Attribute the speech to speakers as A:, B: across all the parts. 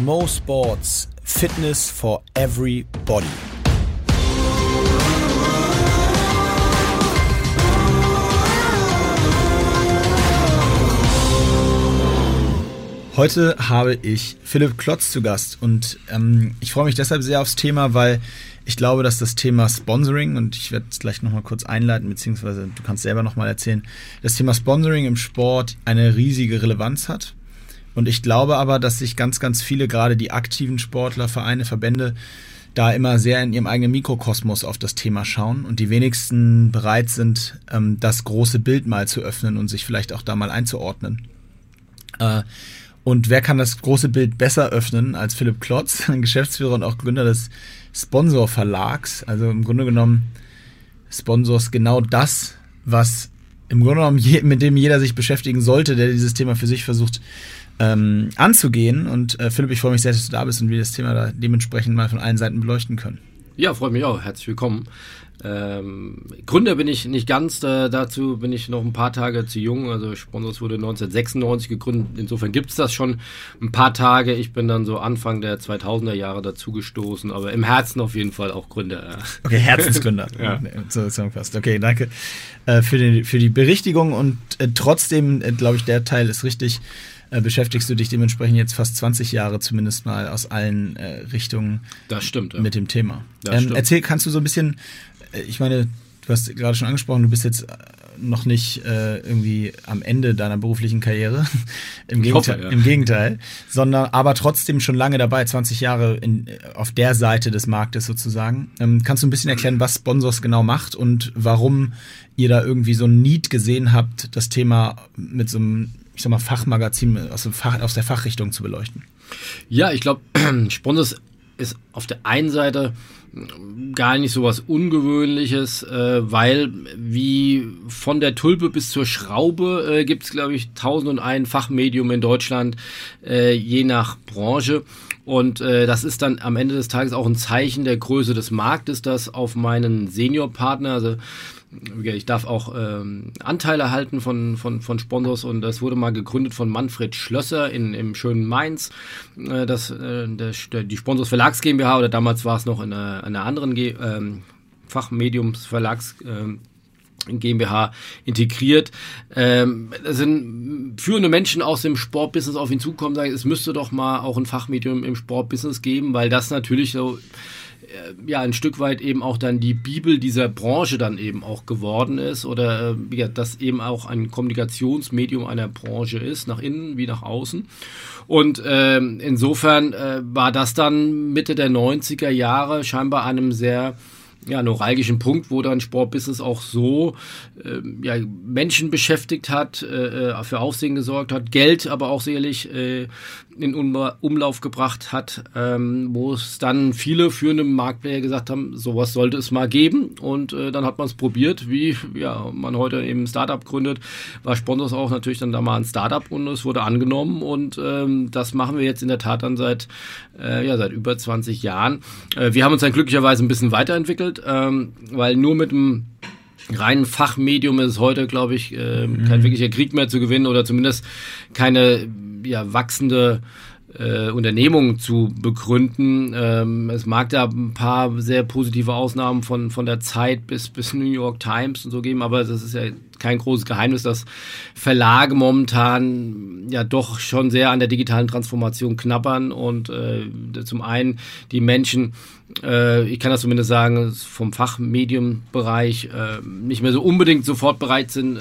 A: Mo Sports Fitness for Everybody. Heute habe ich Philipp Klotz zu Gast und ähm, ich freue mich deshalb sehr aufs Thema, weil ich glaube, dass das Thema Sponsoring, und ich werde es gleich nochmal kurz einleiten, beziehungsweise du kannst selber nochmal erzählen, das Thema Sponsoring im Sport eine riesige Relevanz hat. Und ich glaube aber, dass sich ganz, ganz viele, gerade die aktiven Sportler, Vereine, Verbände, da immer sehr in ihrem eigenen Mikrokosmos auf das Thema schauen und die wenigsten bereit sind, ähm, das große Bild mal zu öffnen und sich vielleicht auch da mal einzuordnen. Äh, und wer kann das große Bild besser öffnen als Philipp Klotz, Geschäftsführer und auch Gründer des Sponsor Verlags? Also im Grunde genommen Sponsors genau das, was im Grunde genommen mit dem jeder sich beschäftigen sollte, der dieses Thema für sich versucht ähm, anzugehen. Und äh, Philipp, ich freue mich sehr, dass du da bist und wir das Thema da dementsprechend mal von allen Seiten beleuchten können.
B: Ja, freut mich auch. Herzlich willkommen. Ähm, Gründer bin ich nicht ganz, äh, dazu bin ich noch ein paar Tage zu jung. Also Sponsors wurde 1996 gegründet, insofern gibt es das schon ein paar Tage. Ich bin dann so Anfang der 2000er Jahre dazugestoßen, aber im Herzen auf jeden Fall auch Gründer.
A: Okay, Herzensgründer. ja. So zusammengefasst. Okay, danke äh, für, die, für die Berichtigung und äh, trotzdem, äh, glaube ich, der Teil ist richtig äh, beschäftigst du dich dementsprechend jetzt fast 20 Jahre zumindest mal aus allen äh, Richtungen
B: das stimmt,
A: ja. mit dem Thema. Ähm, erzähl, kannst du so ein bisschen, äh, ich meine, du hast gerade schon angesprochen, du bist jetzt äh, noch nicht äh, irgendwie am Ende deiner beruflichen Karriere. Im, Gegenteil, hoffe, ja. Im Gegenteil. Sondern aber trotzdem schon lange dabei, 20 Jahre in, auf der Seite des Marktes sozusagen. Ähm, kannst du ein bisschen erklären, was Sponsors genau macht und warum ihr da irgendwie so ein Need gesehen habt, das Thema mit so einem ich sag mal, Fachmagazin aus, Fach, aus der Fachrichtung zu beleuchten?
B: Ja, ich glaube, Sponsors ist auf der einen Seite gar nicht so was Ungewöhnliches, äh, weil wie von der Tulpe bis zur Schraube äh, gibt es, glaube ich, tausend und ein Fachmedium in Deutschland, äh, je nach Branche. Und äh, das ist dann am Ende des Tages auch ein Zeichen der Größe des Marktes, das auf meinen Seniorpartner, also ich darf auch ähm, Anteile halten von, von, von Sponsors und das wurde mal gegründet von Manfred Schlösser in, im schönen Mainz. Äh, das, äh, der, die Sponsors Verlags GmbH oder damals war es noch in einer, einer anderen ähm, Fachmediums Verlags ähm, GmbH integriert. Ähm, sind führende Menschen aus dem Sportbusiness auf ihn zukommen, sagen, es müsste doch mal auch ein Fachmedium im Sportbusiness geben, weil das natürlich so ja ein Stück weit eben auch dann die Bibel dieser Branche dann eben auch geworden ist oder äh, ja, das eben auch ein Kommunikationsmedium einer Branche ist, nach innen wie nach außen. Und äh, insofern äh, war das dann Mitte der 90er Jahre scheinbar einem sehr ja, neuralgischen Punkt, wo dann Sportbusiness auch so äh, ja, Menschen beschäftigt hat, äh, äh, für Aufsehen gesorgt hat, Geld aber auch sicherlich äh, in Umlauf gebracht hat, ähm, wo es dann viele führende Marktplayer gesagt haben, sowas sollte es mal geben. Und äh, dann hat man es probiert, wie ja, man heute eben ein Startup gründet, war Sponsors auch natürlich dann da mal ein Startup und es wurde angenommen. Und ähm, das machen wir jetzt in der Tat dann seit, äh, ja, seit über 20 Jahren. Äh, wir haben uns dann glücklicherweise ein bisschen weiterentwickelt, ähm, weil nur mit dem reinen Fachmedium ist heute, glaube ich, äh, kein mhm. wirklicher Krieg mehr zu gewinnen oder zumindest keine ja, wachsende äh, Unternehmung zu begründen. Ähm, es mag da ein paar sehr positive Ausnahmen von, von der Zeit bis, bis New York Times und so geben, aber das ist ja kein großes Geheimnis, dass Verlage momentan ja doch schon sehr an der digitalen Transformation knabbern und äh, zum einen die Menschen äh, ich kann das zumindest sagen, vom Fachmediumbereich äh, nicht mehr so unbedingt sofort bereit sind, äh,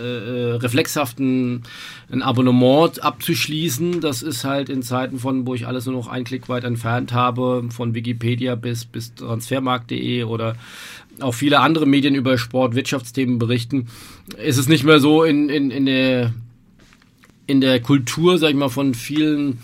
B: äh reflexhaft ein, ein, Abonnement abzuschließen. Das ist halt in Zeiten von, wo ich alles nur noch einen Klick weit entfernt habe, von Wikipedia bis, bis transfermarkt.de oder auch viele andere Medien über Sport-Wirtschaftsthemen berichten, ist es nicht mehr so in, in, in, der, in der Kultur, sag ich mal, von vielen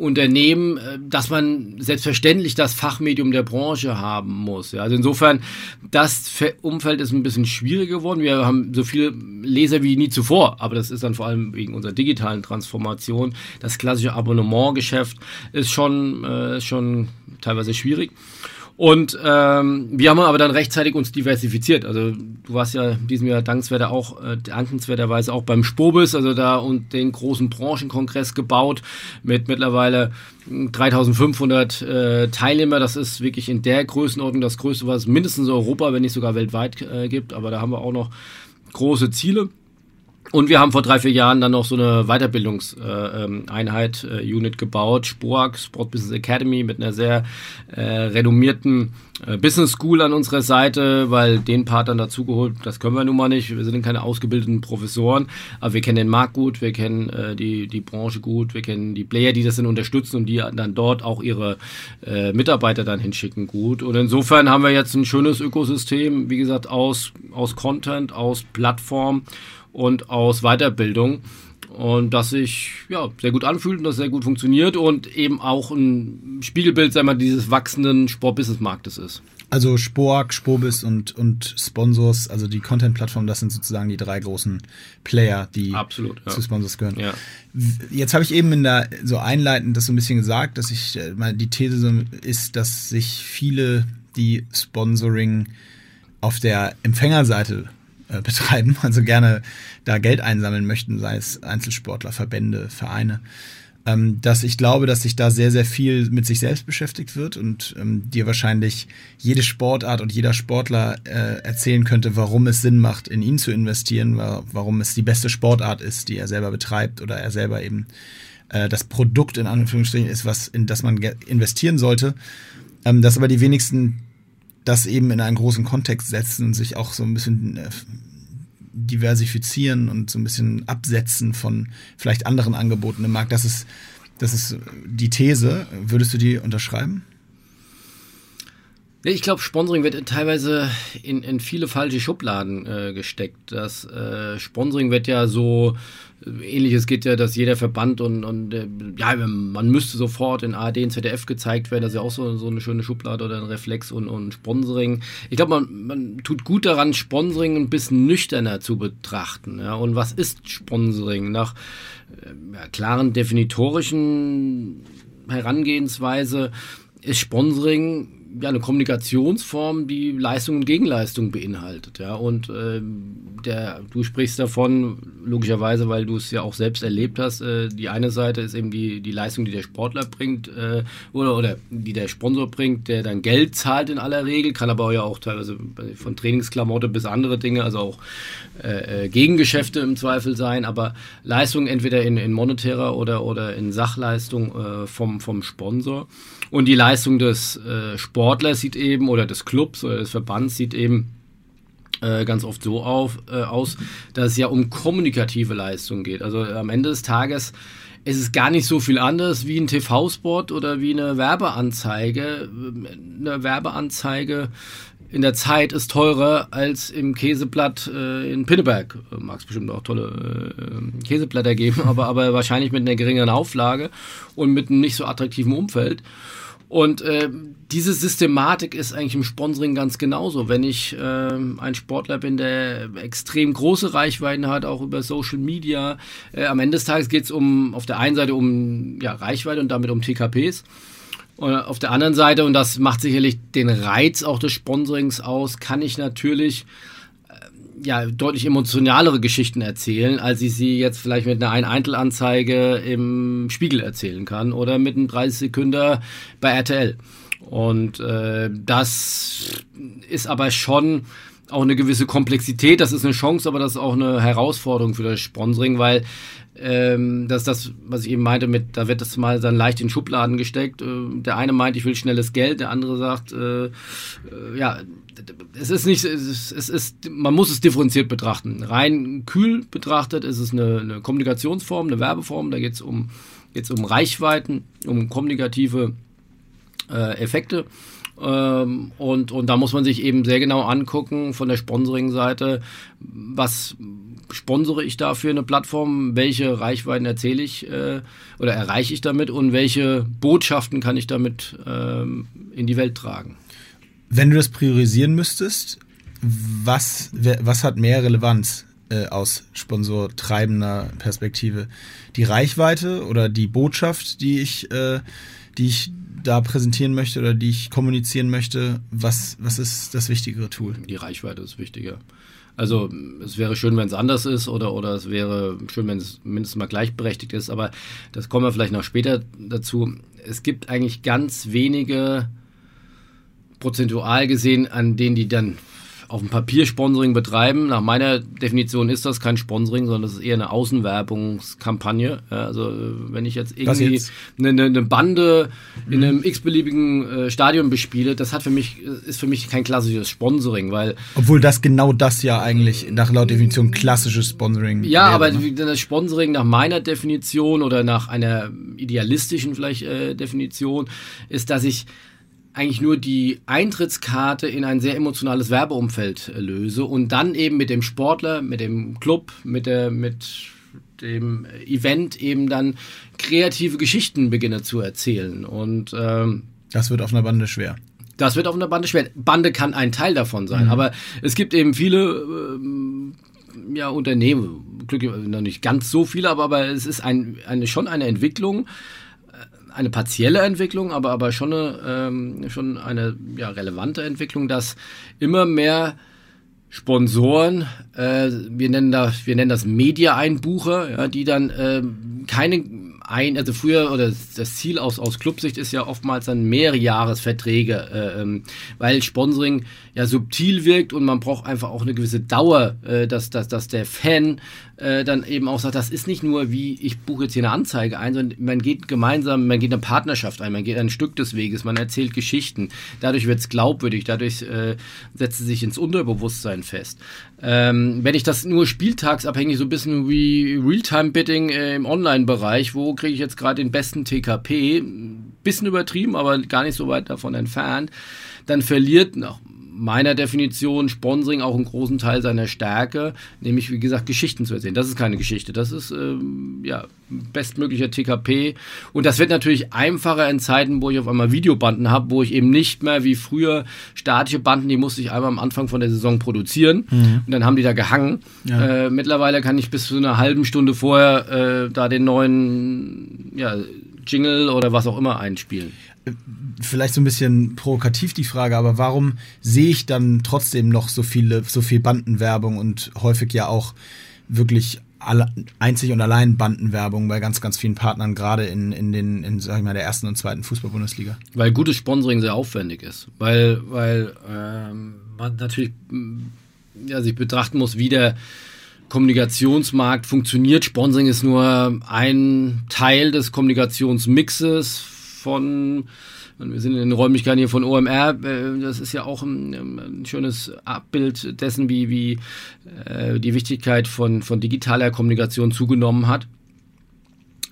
B: Unternehmen, äh, dass man selbstverständlich das Fachmedium der Branche haben muss. Ja. Also insofern, das Umfeld ist ein bisschen schwieriger geworden. Wir haben so viele Leser wie nie zuvor, aber das ist dann vor allem wegen unserer digitalen Transformation. Das klassische Abonnementgeschäft ist schon, äh, schon teilweise schwierig. Und ähm, wir haben aber dann rechtzeitig uns diversifiziert. Also du warst ja in diesem Jahr dankenswerter auch, äh, dankenswerterweise auch beim Spobis, also da und den großen Branchenkongress gebaut mit mittlerweile 3500 äh, Teilnehmer. Das ist wirklich in der Größenordnung das Größte, was es mindestens in Europa, wenn nicht sogar weltweit äh, gibt. Aber da haben wir auch noch große Ziele. Und wir haben vor drei, vier Jahren dann noch so eine Weiterbildungseinheit, äh, äh, Unit gebaut, SPOAG, Sport Business Academy, mit einer sehr äh, renommierten äh, Business School an unserer Seite, weil den Part dann dazugeholt, das können wir nun mal nicht. Wir sind keine ausgebildeten Professoren, aber wir kennen den Markt gut, wir kennen äh, die, die Branche gut, wir kennen die Player, die das dann unterstützen und die dann dort auch ihre äh, Mitarbeiter dann hinschicken gut. Und insofern haben wir jetzt ein schönes Ökosystem, wie gesagt, aus, aus Content, aus Plattform und aus Weiterbildung. Und das sich ja, sehr gut anfühlt und das sehr gut funktioniert und eben auch ein Spiegelbild, sagen wir, dieses wachsenden Sport-Business-Marktes ist.
A: Also Spork, Spobis und, und Sponsors, also die Content-Plattform, das sind sozusagen die drei großen Player, die
B: Absolut,
A: ja. zu Sponsors gehören.
B: Ja.
A: Jetzt habe ich eben in der so einleitend das so ein bisschen gesagt, dass ich äh, meine, die These ist, dass sich viele, die Sponsoring auf der Empfängerseite äh, betreiben, also gerne da Geld einsammeln möchten, sei es Einzelsportler, Verbände, Vereine, ähm, dass ich glaube, dass sich da sehr, sehr viel mit sich selbst beschäftigt wird und ähm, dir wahrscheinlich jede Sportart und jeder Sportler äh, erzählen könnte, warum es Sinn macht, in ihn zu investieren, warum es die beste Sportart ist, die er selber betreibt oder er selber eben äh, das Produkt in Anführungsstrichen ist, was in das man investieren sollte. Ähm, dass aber die wenigsten das eben in einen großen Kontext setzen und sich auch so ein bisschen äh, diversifizieren und so ein bisschen absetzen von vielleicht anderen Angeboten im Markt. Das ist, das ist die These. Würdest du die unterschreiben?
B: Ich glaube, Sponsoring wird teilweise in, in viele falsche Schubladen äh, gesteckt. Das äh, Sponsoring wird ja so Ähnliches geht ja, dass jeder Verband und, und äh, ja, man müsste sofort in ARD und ZDF gezeigt werden. Das ist ja auch so, so eine schöne Schublade oder ein Reflex und, und Sponsoring. Ich glaube, man, man tut gut daran, Sponsoring ein bisschen nüchterner zu betrachten. Ja? Und was ist Sponsoring? Nach äh, ja, klaren definitorischen Herangehensweise ist Sponsoring ja, eine Kommunikationsform, die Leistung und Gegenleistung beinhaltet. Ja? Und äh, der, du sprichst davon, logischerweise, weil du es ja auch selbst erlebt hast, äh, die eine Seite ist eben die, die Leistung, die der Sportler bringt äh, oder, oder die der Sponsor bringt, der dann Geld zahlt in aller Regel, kann aber ja auch teilweise von Trainingsklamotte bis andere Dinge, also auch äh, äh, Gegengeschäfte im Zweifel sein, aber Leistung entweder in, in monetärer oder, oder in Sachleistung äh, vom, vom Sponsor. Und die Leistung des äh, Sportlers sieht eben, oder des Clubs oder des Verbands sieht eben äh, ganz oft so auf, äh, aus, dass es ja um kommunikative Leistung geht. Also am Ende des Tages ist es gar nicht so viel anders wie ein TV-Spot oder wie eine Werbeanzeige. Eine Werbeanzeige in der Zeit ist teurer als im Käseblatt äh, in Pinneberg. Mag es bestimmt auch tolle äh, Käseblätter geben, aber, aber wahrscheinlich mit einer geringeren Auflage und mit einem nicht so attraktiven Umfeld. Und äh, diese Systematik ist eigentlich im Sponsoring ganz genauso. Wenn ich äh, ein Sportler bin, der extrem große Reichweiten hat, auch über Social Media, äh, am Ende des Tages geht es um auf der einen Seite um ja, Reichweite und damit um TKPs. Und auf der anderen Seite, und das macht sicherlich den Reiz auch des Sponsorings aus, kann ich natürlich ja, deutlich emotionalere Geschichten erzählen, als ich sie jetzt vielleicht mit einer Ein-Eintel-Anzeige im Spiegel erzählen kann oder mit einem 30 Sekunden bei RTL. Und äh, das ist aber schon auch eine gewisse Komplexität. Das ist eine Chance, aber das ist auch eine Herausforderung für das Sponsoring, weil ähm, das ist das, was ich eben meinte, mit, da wird das mal dann leicht in Schubladen gesteckt. Äh, der eine meint, ich will schnelles Geld, der andere sagt, äh, äh, ja, es ist nicht, es ist, es ist, man muss es differenziert betrachten. Rein kühl betrachtet ist es eine, eine Kommunikationsform, eine Werbeform, da geht es um, geht's um Reichweiten, um kommunikative äh, Effekte. Ähm, und, und da muss man sich eben sehr genau angucken von der Sponsoring-Seite, was sponsere ich da für eine Plattform, welche Reichweiten erzähle ich äh, oder erreiche ich damit und welche Botschaften kann ich damit ähm, in die Welt tragen.
A: Wenn du das priorisieren müsstest, was, was hat mehr Relevanz äh, aus sponsortreibender Perspektive? Die Reichweite oder die Botschaft, die ich, äh, die ich da präsentieren möchte oder die ich kommunizieren möchte, was, was ist das wichtigere Tool?
B: Die Reichweite ist wichtiger. Also es wäre schön, wenn es anders ist oder, oder es wäre schön, wenn es mindestens mal gleichberechtigt ist, aber das kommen wir vielleicht noch später dazu. Es gibt eigentlich ganz wenige prozentual gesehen, an denen die dann auf dem Papier Sponsoring betreiben. Nach meiner Definition ist das kein Sponsoring, sondern das ist eher eine Außenwerbungskampagne. Ja, also wenn ich jetzt irgendwie jetzt? Eine, eine, Bande mhm. in einem x-beliebigen äh, Stadion bespiele, das hat für mich, ist für mich kein klassisches Sponsoring, weil.
A: Obwohl das genau das ja eigentlich nach laut Definition klassisches Sponsoring
B: Ja, wäre, aber ne? das Sponsoring nach meiner Definition oder nach einer idealistischen vielleicht äh, Definition ist, dass ich eigentlich nur die Eintrittskarte in ein sehr emotionales Werbeumfeld äh, löse und dann eben mit dem Sportler, mit dem Club, mit der, mit dem Event eben dann kreative Geschichten beginne zu erzählen. Und ähm,
A: das wird auf einer Bande schwer.
B: Das wird auf einer Bande schwer. Bande kann ein Teil davon sein, mhm. aber es gibt eben viele ähm, ja, Unternehmen, glücklich noch nicht ganz so viele, aber, aber es ist ein, eine, schon eine Entwicklung, eine partielle Entwicklung, aber, aber schon eine, ähm, schon eine ja, relevante Entwicklung, dass immer mehr Sponsoren, äh, wir nennen das, wir nennen das Media-Einbucher, ja, die dann äh, keine ein, also früher oder das Ziel aus, aus Clubsicht ist ja oftmals dann mehrere Jahresverträge, äh, ähm, weil Sponsoring ja subtil wirkt und man braucht einfach auch eine gewisse Dauer, äh, dass, dass, dass der Fan äh, dann eben auch sagt, das ist nicht nur wie, ich buche jetzt hier eine Anzeige ein, sondern man geht gemeinsam, man geht eine Partnerschaft ein, man geht ein Stück des Weges, man erzählt Geschichten. Dadurch wird es glaubwürdig, dadurch äh, setzt es sich ins Unterbewusstsein fest. Ähm, wenn ich das nur spieltagsabhängig, so ein bisschen wie Realtime-Bidding äh, im Online-Bereich, wo kriege ich jetzt gerade den besten TKP, bisschen übertrieben, aber gar nicht so weit davon entfernt, dann verliert noch meiner Definition Sponsoring auch einen großen Teil seiner Stärke, nämlich wie gesagt Geschichten zu erzählen. Das ist keine Geschichte, das ist ähm, ja bestmöglicher TKP und das wird natürlich einfacher in Zeiten, wo ich auf einmal Videobanden habe, wo ich eben nicht mehr wie früher statische Banden, die musste ich einmal am Anfang von der Saison produzieren mhm. und dann haben die da gehangen. Ja. Äh, mittlerweile kann ich bis zu einer halben Stunde vorher äh, da den neuen ja, Jingle oder was auch immer einspielen
A: vielleicht so ein bisschen provokativ die Frage, aber warum sehe ich dann trotzdem noch so viele, so viel Bandenwerbung und häufig ja auch wirklich alle, einzig und allein Bandenwerbung bei ganz, ganz vielen Partnern, gerade in, in den, in, sag ich mal, der ersten und zweiten Fußball-Bundesliga?
B: Weil gutes Sponsoring sehr aufwendig ist. Weil, weil ähm, man natürlich ja, sich betrachten muss, wie der Kommunikationsmarkt funktioniert. Sponsoring ist nur ein Teil des Kommunikationsmixes von wir sind in den Räumlichkeiten hier von OMR. Äh, das ist ja auch ein, ein schönes Abbild dessen, wie, wie äh, die Wichtigkeit von, von digitaler Kommunikation zugenommen hat.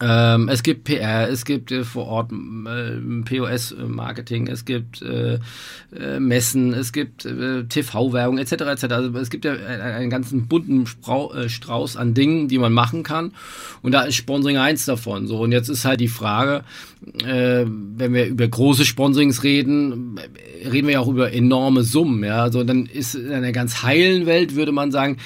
B: Ähm, es gibt PR, es gibt äh, vor Ort äh, POS-Marketing, es gibt äh, äh, Messen, es gibt äh, TV-Werbung etc. etc. Also es gibt ja einen ganzen bunten Sprau äh, Strauß an Dingen, die man machen kann. Und da ist Sponsoring eins davon. So und jetzt ist halt die Frage, äh, wenn wir über große Sponsorings reden, reden wir ja auch über enorme Summen. Ja, also dann ist in einer ganz heilen Welt würde man sagen,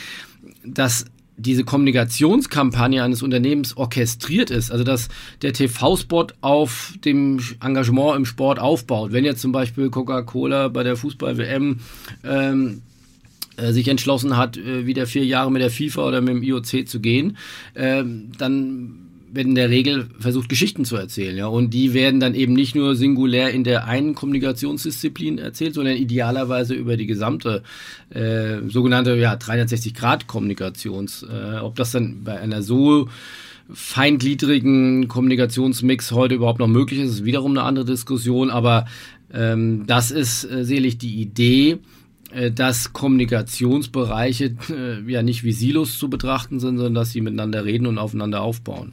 B: dass diese Kommunikationskampagne eines Unternehmens orchestriert ist, also dass der TV-Spot auf dem Engagement im Sport aufbaut. Wenn jetzt zum Beispiel Coca-Cola bei der Fußball-WM ähm, äh, sich entschlossen hat, äh, wieder vier Jahre mit der FIFA oder mit dem IOC zu gehen, äh, dann wird in der Regel versucht, Geschichten zu erzählen, ja. Und die werden dann eben nicht nur singulär in der einen Kommunikationsdisziplin erzählt, sondern idealerweise über die gesamte äh, sogenannte ja, 360-Grad-Kommunikations. Äh, ob das dann bei einer so feingliedrigen Kommunikationsmix heute überhaupt noch möglich ist, ist wiederum eine andere Diskussion, aber ähm, das ist äh, sicherlich die Idee, dass Kommunikationsbereiche äh, ja nicht wie Silos zu betrachten sind, sondern dass sie miteinander reden und aufeinander aufbauen.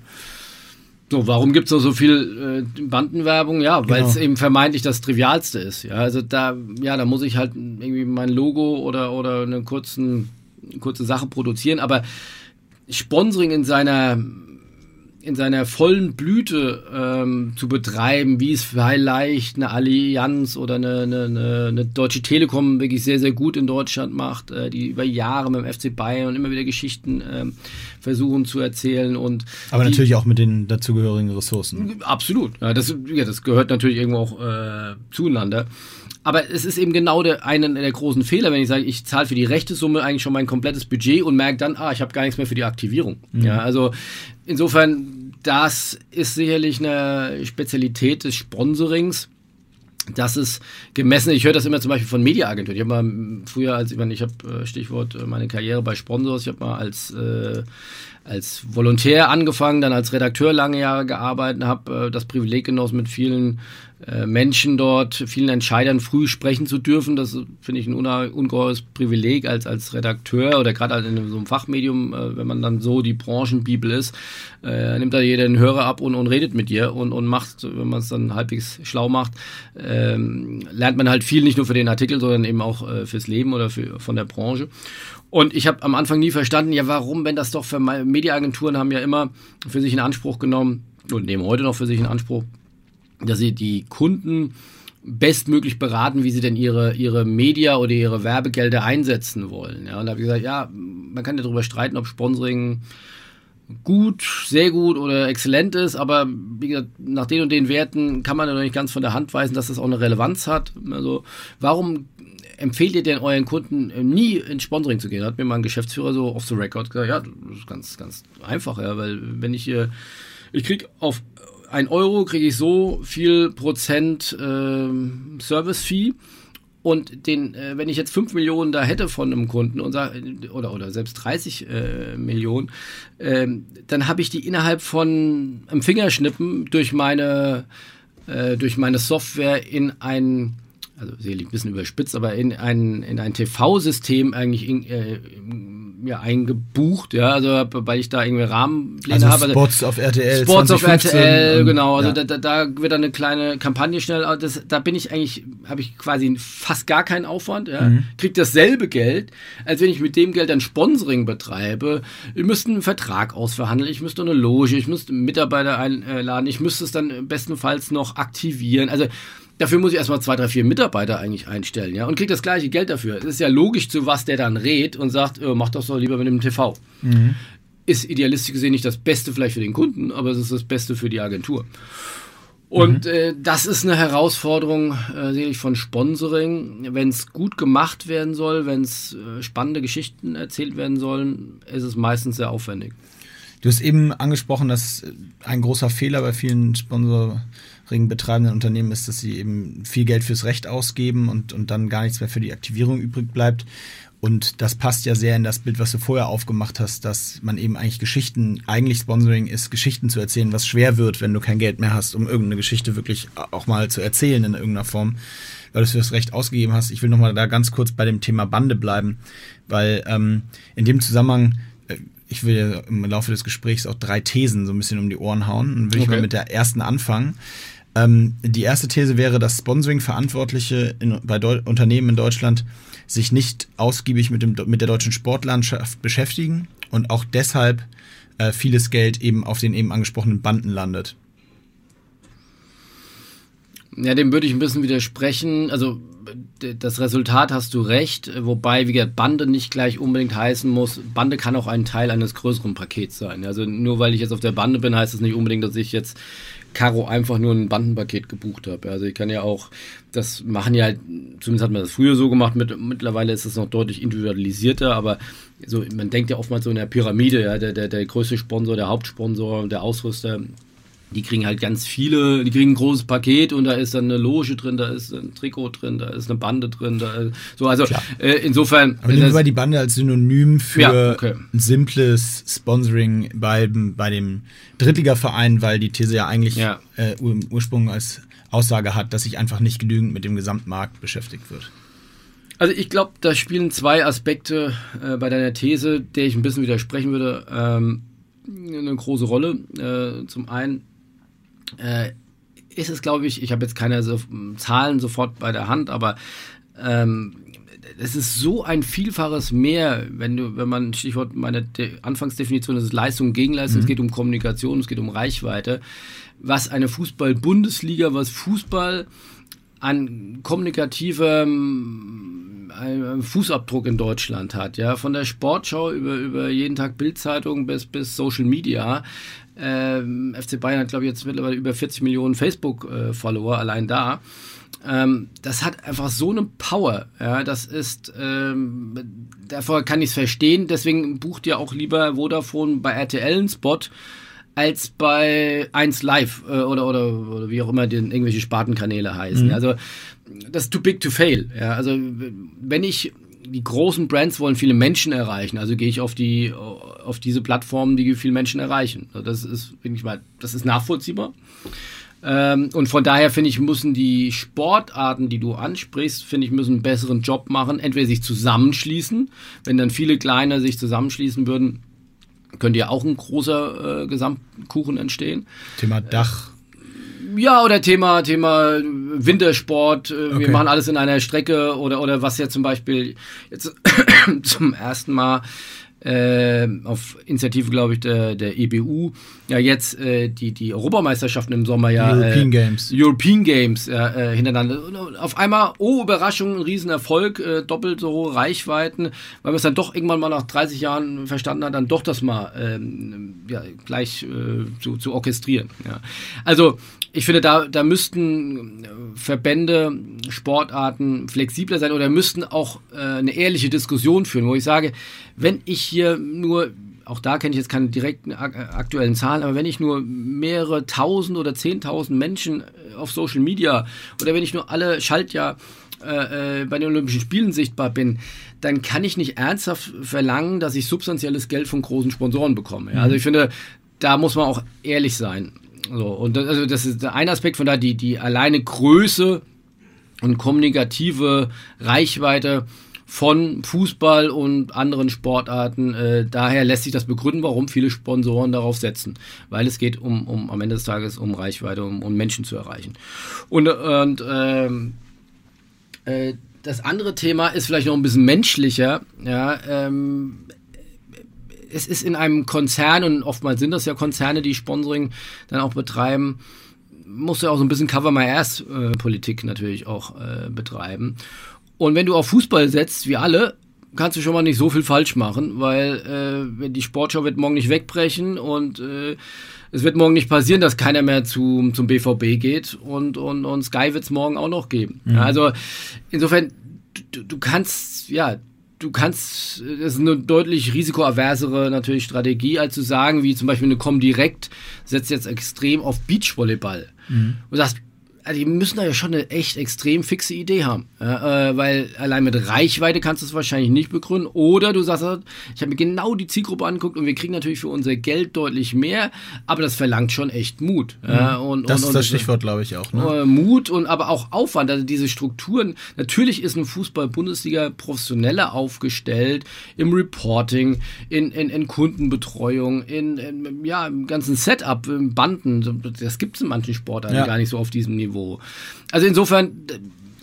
B: So, warum gibt es so viel äh, Bandenwerbung? Ja, weil es genau. eben vermeintlich das Trivialste ist. Ja, also da, ja, da muss ich halt irgendwie mein Logo oder, oder eine kurzen, kurze Sache produzieren, aber Sponsoring in seiner in seiner vollen Blüte ähm, zu betreiben, wie es vielleicht eine Allianz oder eine, eine, eine, Deutsche Telekom wirklich sehr, sehr gut in Deutschland macht, äh, die über Jahre mit dem FC Bayern und immer wieder Geschichten ähm, versuchen zu erzählen. Und
A: Aber die, natürlich auch mit den dazugehörigen Ressourcen.
B: Absolut. Ja, das, ja, das gehört natürlich irgendwo auch äh, zueinander. Aber es ist eben genau der, einer der großen Fehler, wenn ich sage, ich zahle für die rechte Summe eigentlich schon mein komplettes Budget und merke dann, ah, ich habe gar nichts mehr für die Aktivierung. Mhm. Ja, also insofern, das ist sicherlich eine Spezialität des Sponsorings dass es gemessen, ich höre das immer zum Beispiel von Mediaagenturen. Ich habe mal früher, als ich meine, ich habe äh, Stichwort äh, meine Karriere bei Sponsors, ich habe mal als äh, als Volontär angefangen, dann als Redakteur lange Jahre gearbeitet, habe äh, das Privileg genossen, mit vielen Menschen dort, vielen Entscheidern früh sprechen zu dürfen. Das finde ich ein ungeheures Privileg als, als Redakteur oder gerade in so einem Fachmedium, äh, wenn man dann so die Branchenbibel ist, äh, nimmt da jeder den Hörer ab und, und redet mit dir und, und macht, wenn man es dann halbwegs schlau macht, ähm, lernt man halt viel, nicht nur für den Artikel, sondern eben auch äh, fürs Leben oder für, von der Branche. Und ich habe am Anfang nie verstanden, ja, warum, wenn das doch für Mediaagenturen haben ja immer für sich in Anspruch genommen und nehmen heute noch für sich in Anspruch, dass sie die Kunden bestmöglich beraten, wie sie denn ihre, ihre Media oder ihre Werbegelder einsetzen wollen. Ja, und da habe ich gesagt, ja, man kann ja darüber streiten, ob Sponsoring gut, sehr gut oder exzellent ist, aber wie gesagt, nach den und den Werten kann man ja noch nicht ganz von der Hand weisen, dass das auch eine Relevanz hat. Also warum empfehlt ihr denn euren Kunden äh, nie ins Sponsoring zu gehen? Hat mir mal ein Geschäftsführer so off the record gesagt, ja, das ist ganz, ganz einfach, ja, weil wenn ich hier, ich krieg auf ein Euro kriege ich so viel Prozent äh, Service-Fee und den, äh, wenn ich jetzt 5 Millionen da hätte von einem Kunden und sag, oder, oder selbst 30 äh, Millionen, äh, dann habe ich die innerhalb von einem Fingerschnippen durch meine, äh, durch meine Software in ein also sicherlich ein bisschen überspitzt, aber in ein, in ein TV-System eigentlich in, äh, ja, eingebucht, ja, also weil ich da irgendwie Rahmenpläne
A: also
B: habe.
A: Spots auf RTL.
B: Spots auf RTL, genau. Also ja. da, da wird dann eine kleine Kampagne schnell, das, da bin ich eigentlich, habe ich quasi fast gar keinen Aufwand, ja, mhm. krieg dasselbe Geld, als wenn ich mit dem Geld dann Sponsoring betreibe. Ich müsste einen Vertrag ausverhandeln, ich müsste eine Loge, ich müsste Mitarbeiter einladen, ich müsste es dann bestenfalls noch aktivieren. Also Dafür muss ich erstmal zwei, drei, vier Mitarbeiter eigentlich einstellen, ja, und kriege das gleiche Geld dafür. Es ist ja logisch, zu was der dann redet und sagt, äh, mach das doch lieber mit dem TV. Mhm. Ist idealistisch gesehen nicht das Beste vielleicht für den Kunden, aber es ist das Beste für die Agentur. Und mhm. äh, das ist eine Herausforderung, äh, sehe ich, von Sponsoring. Wenn es gut gemacht werden soll, wenn es äh, spannende Geschichten erzählt werden sollen, ist es meistens sehr aufwendig.
A: Du hast eben angesprochen, dass ein großer Fehler bei vielen Sponsor betreibenden Unternehmen ist, dass sie eben viel Geld fürs Recht ausgeben und, und dann gar nichts mehr für die Aktivierung übrig bleibt. Und das passt ja sehr in das Bild, was du vorher aufgemacht hast, dass man eben eigentlich Geschichten, eigentlich Sponsoring ist, Geschichten zu erzählen, was schwer wird, wenn du kein Geld mehr hast, um irgendeine Geschichte wirklich auch mal zu erzählen in irgendeiner Form, weil du es fürs Recht ausgegeben hast. Ich will nochmal da ganz kurz bei dem Thema Bande bleiben, weil ähm, in dem Zusammenhang äh, ich will ja im Laufe des Gesprächs auch drei Thesen so ein bisschen um die Ohren hauen. Dann will okay. ich mal mit der ersten anfangen. Ähm, die erste These wäre, dass Sponsoring-Verantwortliche bei Deu Unternehmen in Deutschland sich nicht ausgiebig mit, dem, mit der deutschen Sportlandschaft beschäftigen und auch deshalb äh, vieles Geld eben auf den eben angesprochenen Banden landet.
B: Ja, dem würde ich ein bisschen widersprechen. Also das Resultat hast du recht, wobei, wie gesagt, Bande nicht gleich unbedingt heißen muss. Bande kann auch ein Teil eines größeren Pakets sein. Also nur weil ich jetzt auf der Bande bin, heißt es nicht unbedingt, dass ich jetzt Caro einfach nur ein Bandenpaket gebucht habe. Also ich kann ja auch, das machen ja, zumindest hat man das früher so gemacht, mit, mittlerweile ist es noch deutlich individualisierter, aber so, man denkt ja oftmals so in der Pyramide, ja, der, der, der größte Sponsor, der Hauptsponsor, der Ausrüster, die kriegen halt ganz viele, die kriegen ein großes Paket und da ist dann eine Loge drin, da ist ein Trikot drin, da ist eine Bande drin, da ist, so also äh, insofern.
A: Aber nehmen wir die Bande als Synonym für ja, okay. ein simples Sponsoring bei, bei dem Drittligaverein, weil die These ja eigentlich ja. Äh, Ursprung als Aussage hat, dass sich einfach nicht genügend mit dem Gesamtmarkt beschäftigt wird.
B: Also ich glaube, da spielen zwei Aspekte äh, bei deiner These, der ich ein bisschen widersprechen würde, ähm, eine große Rolle. Äh, zum einen äh, ist es, glaube ich, ich habe jetzt keine so, Zahlen sofort bei der Hand, aber ähm, es ist so ein Vielfaches mehr, wenn du, wenn man, Stichwort meine De Anfangsdefinition ist Leistung gegen Leistung, mhm. es geht um Kommunikation, es geht um Reichweite, was eine Fußball-Bundesliga, was Fußball an kommunikativem Fußabdruck in Deutschland hat, ja, von der Sportschau über, über jeden Tag Bildzeitung bis, bis Social Media. Ähm, FC Bayern hat, glaube ich, jetzt mittlerweile über 40 Millionen Facebook-Follower äh, allein da. Ähm, das hat einfach so eine Power. Ja, das ist, ähm, davor kann ich es verstehen. Deswegen bucht ihr auch lieber Vodafone bei RTL einen Spot als bei 1 Live äh, oder, oder, oder wie auch immer den irgendwelche Spartenkanäle heißen. Mhm. Also das ist too big to fail. Ja, also wenn ich die großen Brands wollen viele Menschen erreichen, also gehe ich auf die auf diese Plattformen, die viele Menschen erreichen. Das ist, finde ich mal, das ist nachvollziehbar. Ähm, und von daher finde ich, müssen die Sportarten, die du ansprichst, finde ich, müssen einen besseren Job machen. Entweder sich zusammenschließen, wenn dann viele kleine sich zusammenschließen würden, könnte ja auch ein großer äh, Gesamtkuchen entstehen.
A: Thema Dach.
B: Ja, oder Thema, Thema Wintersport, äh, okay. wir machen alles in einer Strecke oder, oder was ja zum Beispiel jetzt zum ersten Mal äh, auf Initiative, glaube ich, der, der EBU, ja jetzt äh, die, die Europameisterschaften im Sommer ja.
A: European äh, Games.
B: European Games äh, hintereinander. Und auf einmal, oh, Überraschung, ein Riesenerfolg, äh, doppelt so hohe Reichweiten, weil man es dann doch irgendwann mal nach 30 Jahren verstanden hat, dann doch das mal ähm, ja, gleich äh, zu, zu orchestrieren. Ja. Also ich finde, da, da müssten Verbände, Sportarten flexibler sein oder müssten auch äh, eine ehrliche Diskussion führen, wo ich sage, wenn ich hier nur, auch da kenne ich jetzt keine direkten aktuellen Zahlen, aber wenn ich nur mehrere tausend oder zehntausend Menschen äh, auf Social Media oder wenn ich nur alle Schaltjahr äh, äh, bei den Olympischen Spielen sichtbar bin, dann kann ich nicht ernsthaft verlangen, dass ich substanzielles Geld von großen Sponsoren bekomme. Ja? Also ich finde, da muss man auch ehrlich sein. So, und das, also das ist ein Aspekt von da, die, die alleine Größe und kommunikative Reichweite von Fußball und anderen Sportarten. Äh, daher lässt sich das begründen, warum viele Sponsoren darauf setzen. Weil es geht um, um am Ende des Tages um Reichweite, um, um Menschen zu erreichen. Und, und ähm, äh, das andere Thema ist vielleicht noch ein bisschen menschlicher. Ja, ähm, es ist in einem Konzern und oftmals sind das ja Konzerne, die Sponsoring dann auch betreiben, musst du auch so ein bisschen Cover My Ass äh, Politik natürlich auch äh, betreiben. Und wenn du auf Fußball setzt, wie alle, kannst du schon mal nicht so viel falsch machen, weil äh, die Sportschau wird morgen nicht wegbrechen und äh, es wird morgen nicht passieren, dass keiner mehr zu, zum BVB geht und, und, und Sky wird es morgen auch noch geben. Mhm. Also insofern, du, du kannst, ja, du kannst, das ist eine deutlich risikoaversere natürlich Strategie, als zu sagen, wie zum Beispiel eine Comdirect setzt jetzt extrem auf Beachvolleyball. Mhm. Und sagst, also die müssen da ja schon eine echt extrem fixe Idee haben. Äh, weil allein mit Reichweite kannst du es wahrscheinlich nicht begründen. Oder du sagst, ich habe mir genau die Zielgruppe angeguckt und wir kriegen natürlich für unser Geld deutlich mehr, aber das verlangt schon echt Mut. Mhm. Ja, und,
A: das
B: und,
A: ist das Stichwort, glaube ich, auch. Ne?
B: Äh, Mut und aber auch Aufwand. Also diese Strukturen. Natürlich ist eine Fußball-Bundesliga professioneller aufgestellt im Reporting, in, in, in Kundenbetreuung, in, in, ja, im ganzen Setup, im Banden. Das gibt es in manchen Sportarten ja. gar nicht so auf diesem Niveau. Niveau. Also insofern.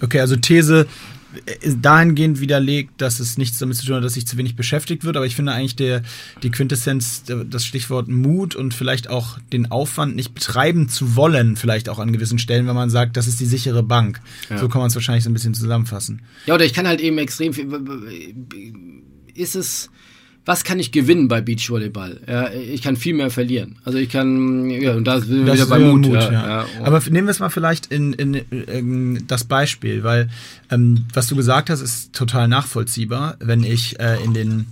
A: Okay, also These dahingehend widerlegt, dass es nichts damit zu tun hat, dass sich zu wenig beschäftigt wird. Aber ich finde eigentlich der, die Quintessenz, das Stichwort Mut und vielleicht auch den Aufwand nicht betreiben zu wollen, vielleicht auch an gewissen Stellen, wenn man sagt, das ist die sichere Bank. Ja. So kann man es wahrscheinlich so ein bisschen zusammenfassen.
B: Ja, oder ich kann halt eben extrem viel. Ist es was kann ich gewinnen bei Beachvolleyball? Ja, ich kann viel mehr verlieren. Also ich kann, ja, und da sind wir wieder bei Mut. Mut ja,
A: ja. Aber nehmen wir es mal vielleicht in, in, in das Beispiel, weil ähm, was du gesagt hast, ist total nachvollziehbar. Wenn ich äh, in, den,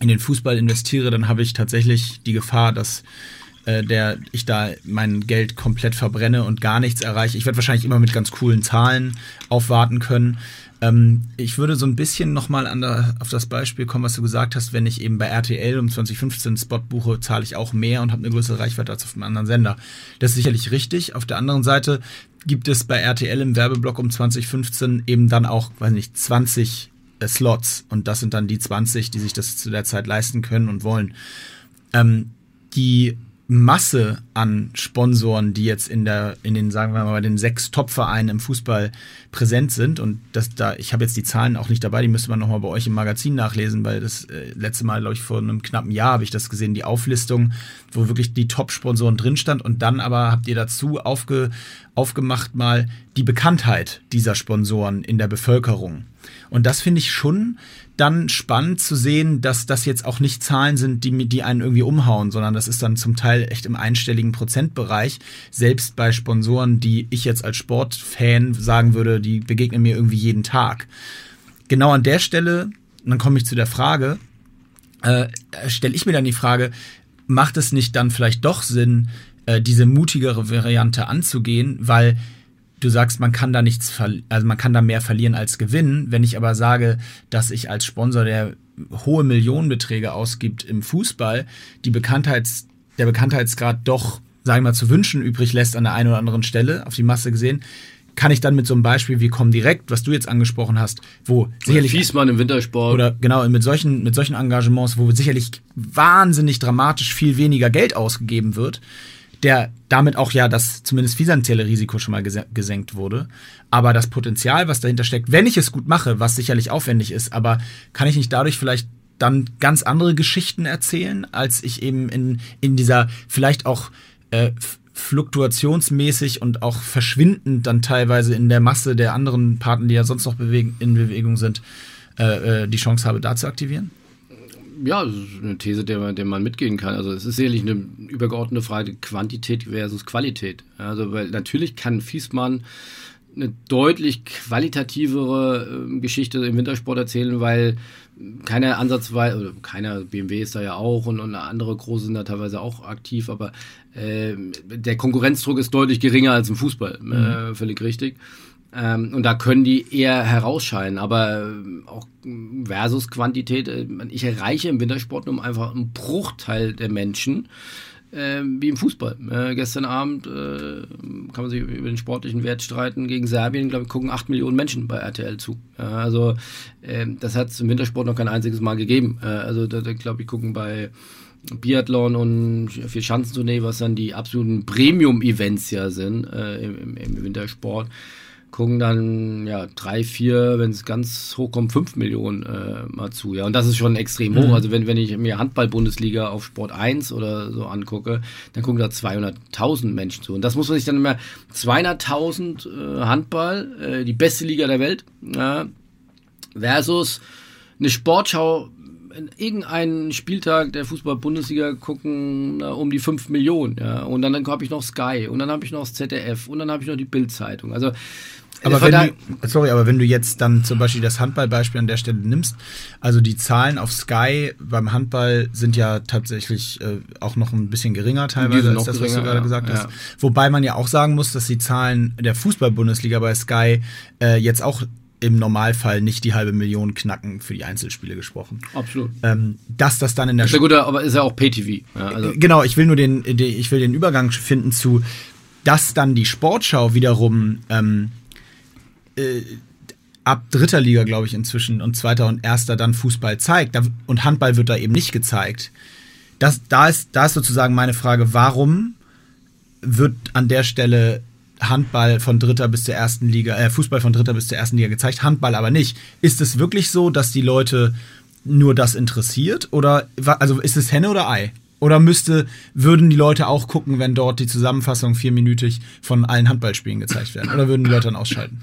A: in den Fußball investiere, dann habe ich tatsächlich die Gefahr, dass äh, der ich da mein Geld komplett verbrenne und gar nichts erreiche. Ich werde wahrscheinlich immer mit ganz coolen Zahlen aufwarten können. Ähm, ich würde so ein bisschen nochmal auf das Beispiel kommen, was du gesagt hast, wenn ich eben bei RTL um 2015 einen Spot buche, zahle ich auch mehr und habe eine größere Reichweite als auf einem anderen Sender. Das ist sicherlich richtig. Auf der anderen Seite gibt es bei RTL im Werbeblock um 2015 eben dann auch, weiß nicht, 20 äh, Slots und das sind dann die 20, die sich das zu der Zeit leisten können und wollen. Ähm, die Masse an Sponsoren, die jetzt in der, in den, sagen wir mal, den sechs Top-Vereinen im Fußball präsent sind. Und das da, ich habe jetzt die Zahlen auch nicht dabei, die müsste man nochmal bei euch im Magazin nachlesen, weil das äh, letzte Mal, glaube ich, vor einem knappen Jahr habe ich das gesehen, die Auflistung, wo wirklich die Top-Sponsoren drin stand. Und dann aber habt ihr dazu aufge, aufgemacht mal die Bekanntheit dieser Sponsoren in der Bevölkerung. Und das finde ich schon dann spannend zu sehen, dass das jetzt auch nicht Zahlen sind, die, die einen irgendwie umhauen, sondern das ist dann zum Teil echt im einstelligen Prozentbereich. Selbst bei Sponsoren, die ich jetzt als Sportfan sagen würde, die begegnen mir irgendwie jeden Tag. Genau an der Stelle, dann komme ich zu der Frage, äh, stelle ich mir dann die Frage, macht es nicht dann vielleicht doch Sinn, äh, diese mutigere Variante anzugehen, weil du sagst, man kann da nichts, also man kann da mehr verlieren als gewinnen. Wenn ich aber sage, dass ich als Sponsor, der hohe Millionenbeträge ausgibt im Fußball, die Bekanntheits, der Bekanntheitsgrad doch, sagen wir mal, zu wünschen übrig lässt an der einen oder anderen Stelle, auf die Masse gesehen, kann ich dann mit so einem Beispiel wie Comdirect, was du jetzt angesprochen hast, wo
B: sicherlich Fiesmann im Wintersport
A: oder genau mit solchen mit solchen Engagements, wo sicherlich wahnsinnig dramatisch viel weniger Geld ausgegeben wird, der damit auch ja das zumindest finanzielle Risiko schon mal gesenkt wurde. Aber das Potenzial, was dahinter steckt, wenn ich es gut mache, was sicherlich aufwendig ist, aber kann ich nicht dadurch vielleicht dann ganz andere Geschichten erzählen, als ich eben in, in dieser vielleicht auch äh, fluktuationsmäßig und auch verschwindend dann teilweise in der Masse der anderen Partner, die ja sonst noch bewegen, in Bewegung sind, äh, äh, die Chance habe, da zu aktivieren?
B: Ja, das ist eine These, der man, der man mitgehen kann. Also es ist sicherlich eine übergeordnete Frage Quantität versus Qualität. Also weil natürlich kann Fiesmann eine deutlich qualitativere äh, Geschichte im Wintersport erzählen, weil keiner Ansatzweise, oder keiner, BMW ist da ja auch und, und andere große sind da teilweise auch aktiv, aber äh, der Konkurrenzdruck ist deutlich geringer als im Fußball, mhm. äh, völlig richtig. Ähm, und da können die eher herausscheinen. Aber äh, auch versus Quantität, äh, ich erreiche im Wintersport nur einfach einen Bruchteil der Menschen. Äh, wie im Fußball. Äh, gestern Abend äh, kann man sich über den sportlichen Wert streiten. Gegen Serbien, glaube ich, gucken 8 Millionen Menschen bei RTL zu. also ähm, das hat es im Wintersport noch kein einziges Mal gegeben. Äh, also da, da glaube ich, gucken bei Biathlon und vier Schanzentournee, was dann die absoluten Premium-Events ja sind äh, im, im Wintersport gucken dann ja drei, vier, wenn es ganz hoch kommt, fünf Millionen äh, mal zu. Ja, und das ist schon extrem hoch. Mhm. Also wenn, wenn ich mir Handball-Bundesliga auf Sport 1 oder so angucke, dann gucken da 200.000 Menschen zu. Und das muss man sich dann immer 200.000 äh, Handball, äh, die beste Liga der Welt, ja, versus eine Sportschau irgendeinen Spieltag der Fußball-Bundesliga gucken na, um die 5 Millionen. Ja. Und dann, dann habe ich noch Sky und dann habe ich noch das ZDF und dann habe ich noch die Bild-Zeitung. Also
A: aber wenn du, sorry, aber wenn du jetzt dann zum Beispiel das Handballbeispiel an der Stelle nimmst, also die Zahlen auf Sky beim Handball sind ja tatsächlich äh, auch noch ein bisschen geringer teilweise als das, was du gerade ja, gesagt hast. Ja. Wobei man ja auch sagen muss, dass die Zahlen der Fußball-Bundesliga bei Sky äh, jetzt auch im Normalfall nicht die halbe Million knacken für die Einzelspiele gesprochen.
B: Absolut.
A: Ähm, dass das dann in der
B: ist ja gut, aber ist ja auch PTV. Ja, also.
A: Genau, ich will nur den, ich will den Übergang finden zu, dass dann die Sportschau wiederum ähm, äh, ab dritter Liga, glaube ich, inzwischen und zweiter und erster dann Fußball zeigt und Handball wird da eben nicht gezeigt. Das, da, ist, da ist sozusagen meine Frage, warum wird an der Stelle Handball von dritter bis zur ersten Liga, äh, Fußball von dritter bis zur ersten Liga gezeigt, Handball aber nicht. Ist es wirklich so, dass die Leute nur das interessiert? Oder also ist es Henne oder Ei? Oder müsste, würden die Leute auch gucken, wenn dort die Zusammenfassung vierminütig von allen Handballspielen gezeigt werden? Oder würden die Leute dann ausschalten?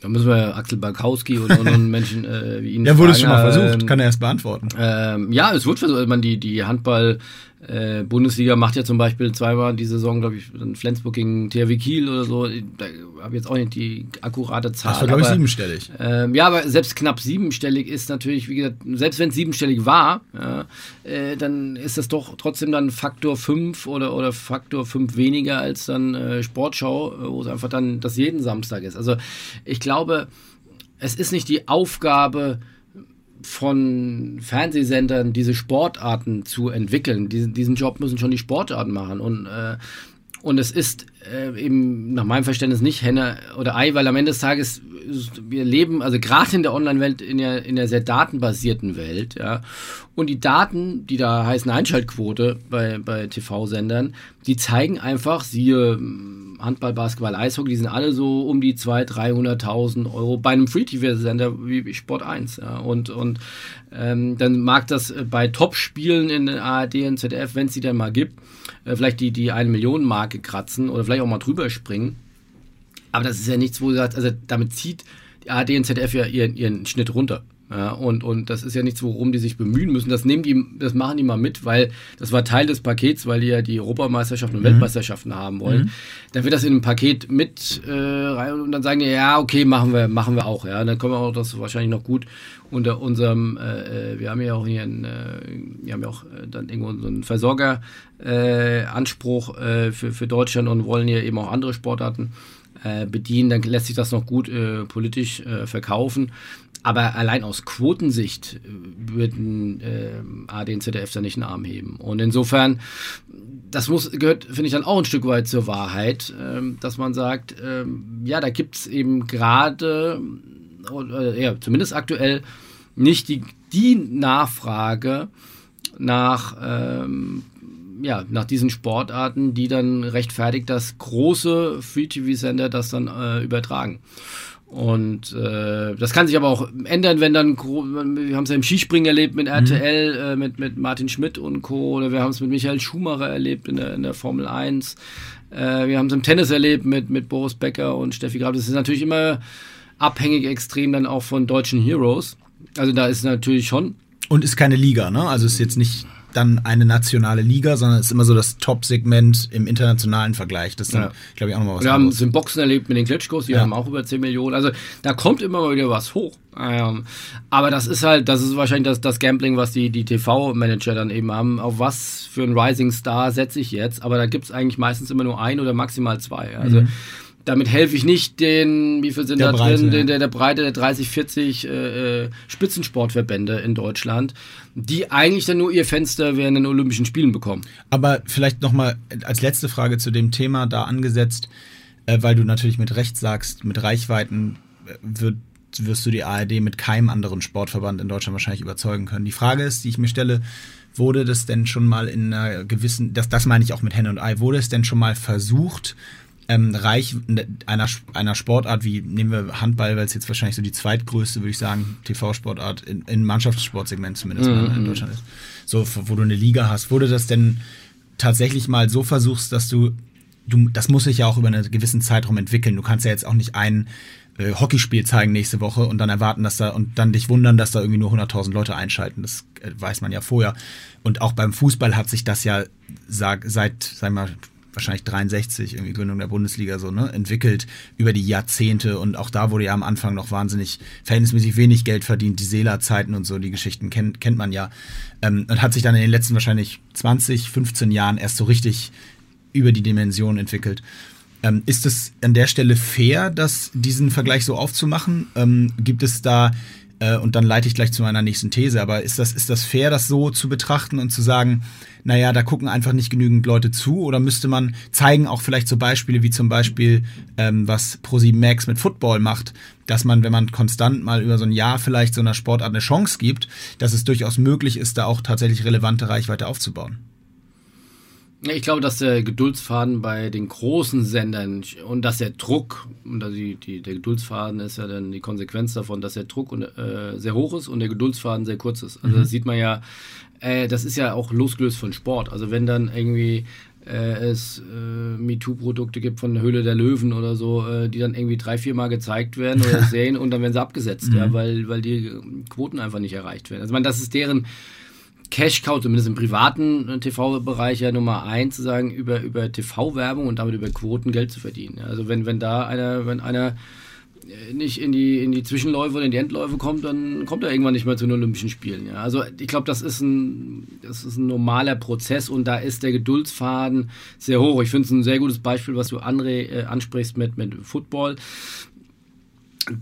B: Da müssen wir Axel Barkowski und, und Menschen äh, wie ihn.
A: Ja, wurde es schon mal versucht, kann er erst beantworten.
B: Ähm, ja, es wird versucht. Man die, die Handball äh, Bundesliga macht ja zum Beispiel zweimal die Saison, glaube ich, Flensburg gegen THW Kiel oder so. Da habe jetzt auch nicht die akkurate Zahl.
A: Das war, glaube ich, siebenstellig.
B: Ähm, ja, aber selbst knapp siebenstellig ist natürlich, wie gesagt, selbst wenn es siebenstellig war, ja, äh, dann ist das doch trotzdem dann Faktor 5 oder, oder Faktor 5 weniger als dann äh, Sportschau, äh, wo es einfach dann das jeden Samstag ist. Also ich glaube, es ist nicht die Aufgabe, von Fernsehsendern diese Sportarten zu entwickeln. Diesen, diesen Job müssen schon die Sportarten machen. Und, äh, und es ist äh, eben nach meinem Verständnis nicht Henne oder Ei, weil am Ende des Tages wir leben, also gerade in der Online-Welt, in der, in der sehr datenbasierten Welt, ja. Und die Daten, die da heißen Einschaltquote bei, bei TV-Sendern, die zeigen einfach, siehe Handball, Basketball, Eishockey, die sind alle so um die 200.000, 300.000 Euro bei einem Free-TV-Sender wie Sport 1. Ja. Und, und ähm, dann mag das bei Top-Spielen in der ARD und ZDF, wenn es sie dann mal gibt, äh, vielleicht die, die eine Million Marke kratzen oder vielleicht auch mal drüber springen. Aber das ist ja nichts, wo du sagst, also damit zieht die ARD und ZDF ja ihren, ihren Schnitt runter. Ja, und, und das ist ja nichts, worum die sich bemühen müssen. Das nehmen die, das machen die mal mit, weil das war Teil des Pakets, weil die ja die Europameisterschaften und mhm. Weltmeisterschaften haben wollen. Mhm. Dann wird das in ein Paket mit äh, rein und dann sagen die, ja, okay, machen wir, machen wir auch. Ja, dann können wir auch das wahrscheinlich noch gut unter unserem, äh, äh wir haben ja auch hier einen, äh, wir haben ja auch äh, dann irgendwo so einen Versorgeranspruch äh, für, für Deutschland und wollen ja eben auch andere Sportarten äh, bedienen, dann lässt sich das noch gut äh, politisch äh, verkaufen. Aber allein aus Quotensicht äh, würden äh, AD und ZDF da nicht einen Arm heben. Und insofern, das muss, gehört, finde ich, dann auch ein Stück weit zur Wahrheit, äh, dass man sagt, äh, ja, da gibt es eben gerade, ja, zumindest aktuell, nicht die, die Nachfrage nach ähm, ja, nach diesen Sportarten, die dann rechtfertigt, dass große Free-TV-Sender das dann äh, übertragen. Und äh, das kann sich aber auch ändern, wenn dann, wir haben es ja im Skispringen erlebt mit RTL, mhm. äh, mit, mit Martin Schmidt und Co. Oder wir haben es mit Michael Schumacher erlebt in der, in der Formel 1. Äh, wir haben es im Tennis erlebt mit, mit Boris Becker und Steffi Graf. Das ist natürlich immer abhängig extrem dann auch von deutschen Heroes. Also da ist natürlich schon.
A: Und ist keine Liga, ne? Also ist jetzt nicht dann eine nationale Liga, sondern es ist immer so das Top-Segment im internationalen Vergleich. Das ist dann, ja. glaube ich, auch nochmal was.
B: Wir haben es im Boxen erlebt mit den Klitschkos, die ja. haben auch über 10 Millionen. Also da kommt immer mal wieder was hoch. Ähm, aber das ist halt, das ist wahrscheinlich das, das Gambling, was die, die TV-Manager dann eben haben. Auf was für einen Rising Star setze ich jetzt? Aber da gibt es eigentlich meistens immer nur ein oder maximal zwei. Also mhm damit helfe ich nicht den, wie viel sind der da Breite, drin, ja. der, der Breite der 30, 40 äh, äh, Spitzensportverbände in Deutschland, die eigentlich dann nur ihr Fenster während den Olympischen Spielen bekommen.
A: Aber vielleicht nochmal als letzte Frage zu dem Thema da angesetzt, äh, weil du natürlich mit Recht sagst, mit Reichweiten äh, wird, wirst du die ARD mit keinem anderen Sportverband in Deutschland wahrscheinlich überzeugen können. Die Frage ist, die ich mir stelle, wurde das denn schon mal in einer gewissen, das, das meine ich auch mit Henne und Ei, wurde es denn schon mal versucht, ähm, Reich einer, einer Sportart wie, nehmen wir Handball, weil es jetzt wahrscheinlich so die zweitgrößte, würde ich sagen, TV-Sportart in, in Mannschaftssportsegment zumindest mhm. in Deutschland ist. So, wo du eine Liga hast. Wurde das denn tatsächlich mal so versuchst, dass du, du, das muss sich ja auch über einen gewissen Zeitraum entwickeln. Du kannst ja jetzt auch nicht ein äh, Hockeyspiel zeigen nächste Woche und dann erwarten, dass da und dann dich wundern, dass da irgendwie nur 100.000 Leute einschalten. Das äh, weiß man ja vorher. Und auch beim Fußball hat sich das ja sag, seit, sag mal, wahrscheinlich 63, irgendwie Gründung der Bundesliga so, ne, entwickelt über die Jahrzehnte und auch da wurde ja am Anfang noch wahnsinnig verhältnismäßig wenig Geld verdient, die Seela-Zeiten und so, die Geschichten kennt, kennt man ja. Ähm, und hat sich dann in den letzten wahrscheinlich 20, 15 Jahren erst so richtig über die Dimension entwickelt. Ähm, ist es an der Stelle fair, dass diesen Vergleich so aufzumachen? Ähm, gibt es da äh, und dann leite ich gleich zu meiner nächsten These. Aber ist das, ist das fair, das so zu betrachten und zu sagen, naja, da gucken einfach nicht genügend Leute zu? Oder müsste man zeigen auch vielleicht so Beispiele wie zum Beispiel, ähm, was ProSieben Max mit Football macht, dass man, wenn man konstant mal über so ein Jahr vielleicht so einer Sportart eine Chance gibt, dass es durchaus möglich ist, da auch tatsächlich relevante Reichweite aufzubauen?
B: Ich glaube, dass der Geduldsfaden bei den großen Sendern und dass der Druck, und die, die, der Geduldsfaden ist ja dann die Konsequenz davon, dass der Druck und, äh, sehr hoch ist und der Geduldsfaden sehr kurz ist. Also mhm. das sieht man ja, äh, das ist ja auch losgelöst von Sport. Also wenn dann irgendwie äh, es äh, MeToo-Produkte gibt von Höhle der Löwen oder so, äh, die dann irgendwie drei, vier Mal gezeigt werden oder sehen und dann werden sie abgesetzt, mhm. ja, weil, weil die Quoten einfach nicht erreicht werden. Also man, das ist deren Cash-Cow, zumindest im privaten äh, TV-Bereich ja Nummer eins, zu sagen, über, über TV-Werbung und damit über Quoten Geld zu verdienen. Also wenn, wenn da einer, wenn einer äh, nicht in die, in die Zwischenläufe oder in die Endläufe kommt, dann kommt er irgendwann nicht mehr zu den Olympischen Spielen. Ja. Also ich glaube, das, ist ein, das ist ein normaler Prozess und da ist der Geduldsfaden sehr hoch. Ich finde es ein sehr gutes Beispiel, was du André äh, ansprichst mit, mit Football.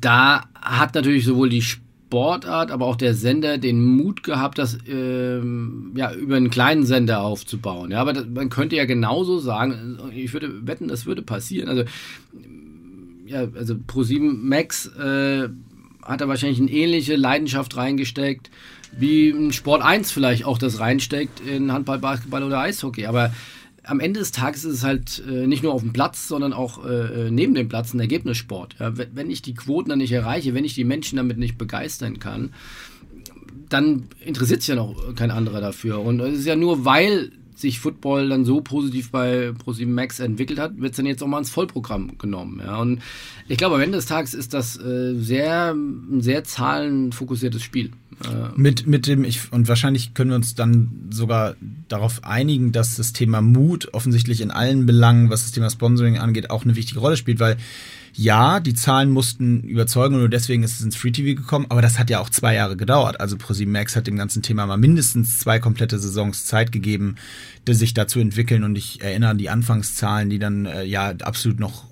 B: Da hat natürlich sowohl die Sportart, aber auch der Sender den Mut gehabt, das ähm, ja über einen kleinen Sender aufzubauen. Ja, aber das, man könnte ja genauso sagen, ich würde wetten, das würde passieren. Also ja, also Pro7 Max äh, hat da wahrscheinlich eine ähnliche Leidenschaft reingesteckt, wie ein Sport 1 vielleicht auch das reinsteckt in Handball, Basketball oder Eishockey. Aber am Ende des Tages ist es halt äh, nicht nur auf dem Platz, sondern auch äh, äh neben dem Platz ein Ergebnissport. Ja, wenn ich die Quoten dann nicht erreiche, wenn ich die Menschen damit nicht begeistern kann, dann interessiert sich ja noch kein anderer dafür. Und es ist ja nur, weil sich Football dann so positiv bei ProSieben Max entwickelt hat, wird es dann jetzt auch mal ins Vollprogramm genommen. Ja. Und ich glaube, am Ende des Tages ist das äh, sehr, ein sehr zahlenfokussiertes Spiel.
A: Äh, mit, mit dem, ich, und wahrscheinlich können wir uns dann sogar darauf einigen, dass das Thema Mut offensichtlich in allen Belangen, was das Thema Sponsoring angeht, auch eine wichtige Rolle spielt, weil ja, die Zahlen mussten überzeugen und nur deswegen ist es ins Free TV gekommen, aber das hat ja auch zwei Jahre gedauert. Also ProSieben Max hat dem ganzen Thema mal mindestens zwei komplette Saisons Zeit gegeben, sich da zu entwickeln und ich erinnere an die Anfangszahlen, die dann äh, ja absolut noch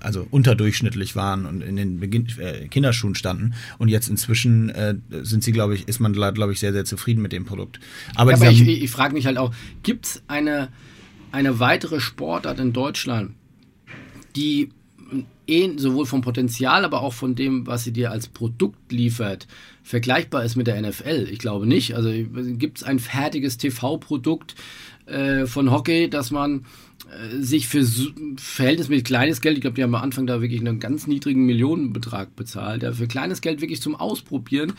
A: also unterdurchschnittlich waren und in den Beginn, äh, Kinderschuhen standen und jetzt inzwischen äh, sind sie glaube ich ist man glaube ich sehr sehr zufrieden mit dem Produkt
B: aber, ja, aber ich, ich frage mich halt auch gibt es eine eine weitere Sportart in Deutschland die eh sowohl vom Potenzial, aber auch von dem, was sie dir als Produkt liefert, vergleichbar ist mit der NFL. Ich glaube nicht. Also gibt es ein fertiges TV-Produkt äh, von Hockey, das man äh, sich für verhältnismäßig kleines Geld, ich glaube, die haben am Anfang da wirklich einen ganz niedrigen Millionenbetrag bezahlt, ja, für kleines Geld wirklich zum Ausprobieren,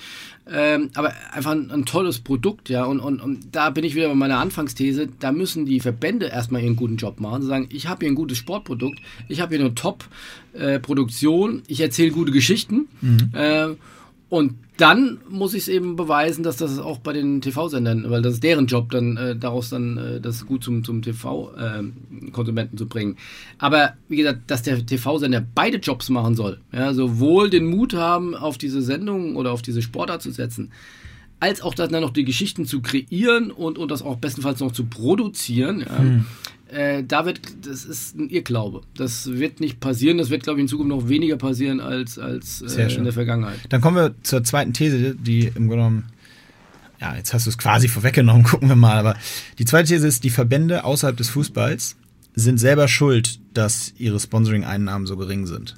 B: ähm, aber einfach ein, ein, tolles Produkt, ja, und, und, und da bin ich wieder bei meiner Anfangsthese, da müssen die Verbände erstmal ihren guten Job machen, sagen, ich habe hier ein gutes Sportprodukt, ich habe hier eine Top-Produktion, äh, ich erzähle gute Geschichten, mhm. äh, und dann muss ich es eben beweisen, dass das auch bei den TV-Sendern, weil das ist deren Job, dann äh, daraus dann äh, das gut zum, zum TV-Konsumenten äh, zu bringen. Aber wie gesagt, dass der TV-Sender beide Jobs machen soll, ja, sowohl den Mut haben, auf diese Sendung oder auf diese Sportart zu setzen, als auch dann noch die Geschichten zu kreieren und, und das auch bestenfalls noch zu produzieren. Ja. Hm äh, da wird, das ist ein Irrglaube. Das wird nicht passieren. Das wird, glaube ich, in Zukunft noch weniger passieren als, als äh, in der Vergangenheit.
A: Dann kommen wir zur zweiten These, die im Grunde genommen, ja, jetzt hast du es quasi vorweggenommen, gucken wir mal. Aber die zweite These ist, die Verbände außerhalb des Fußballs sind selber schuld, dass ihre Sponsoring-Einnahmen so gering sind.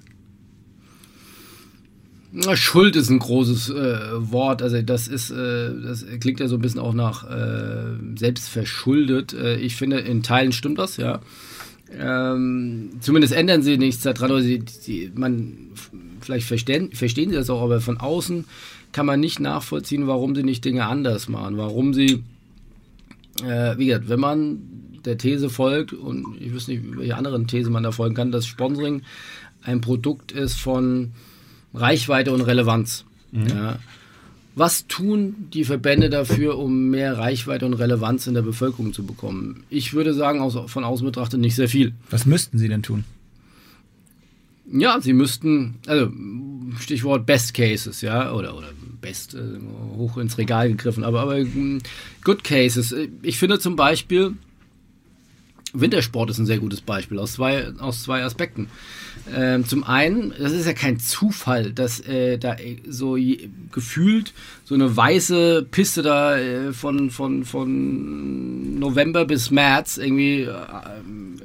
B: Schuld ist ein großes äh, Wort. Also das ist, äh, das klingt ja so ein bisschen auch nach äh, selbstverschuldet. Äh, ich finde, in Teilen stimmt das, ja. Ähm, zumindest ändern sie nichts daran. Oder sie, sie, man, vielleicht verstehen, verstehen sie das auch, aber von außen kann man nicht nachvollziehen, warum sie nicht Dinge anders machen. Warum sie, äh, wie gesagt, wenn man der These folgt, und ich wüsste nicht, welche anderen These man da folgen kann, dass Sponsoring ein Produkt ist von Reichweite und Relevanz. Mhm. Ja. Was tun die Verbände dafür, um mehr Reichweite und Relevanz in der Bevölkerung zu bekommen? Ich würde sagen, aus, von außen betrachtet nicht sehr viel.
A: Was müssten sie denn tun?
B: Ja, sie müssten, also Stichwort Best Cases, ja, oder, oder Best, äh, hoch ins Regal gegriffen, aber, aber hm, Good Cases. Ich finde zum Beispiel, Wintersport ist ein sehr gutes Beispiel aus zwei, aus zwei Aspekten. Ähm, zum einen, das ist ja kein Zufall, dass äh, da äh, so gefühlt so eine weiße Piste da äh, von, von, von November bis März irgendwie äh,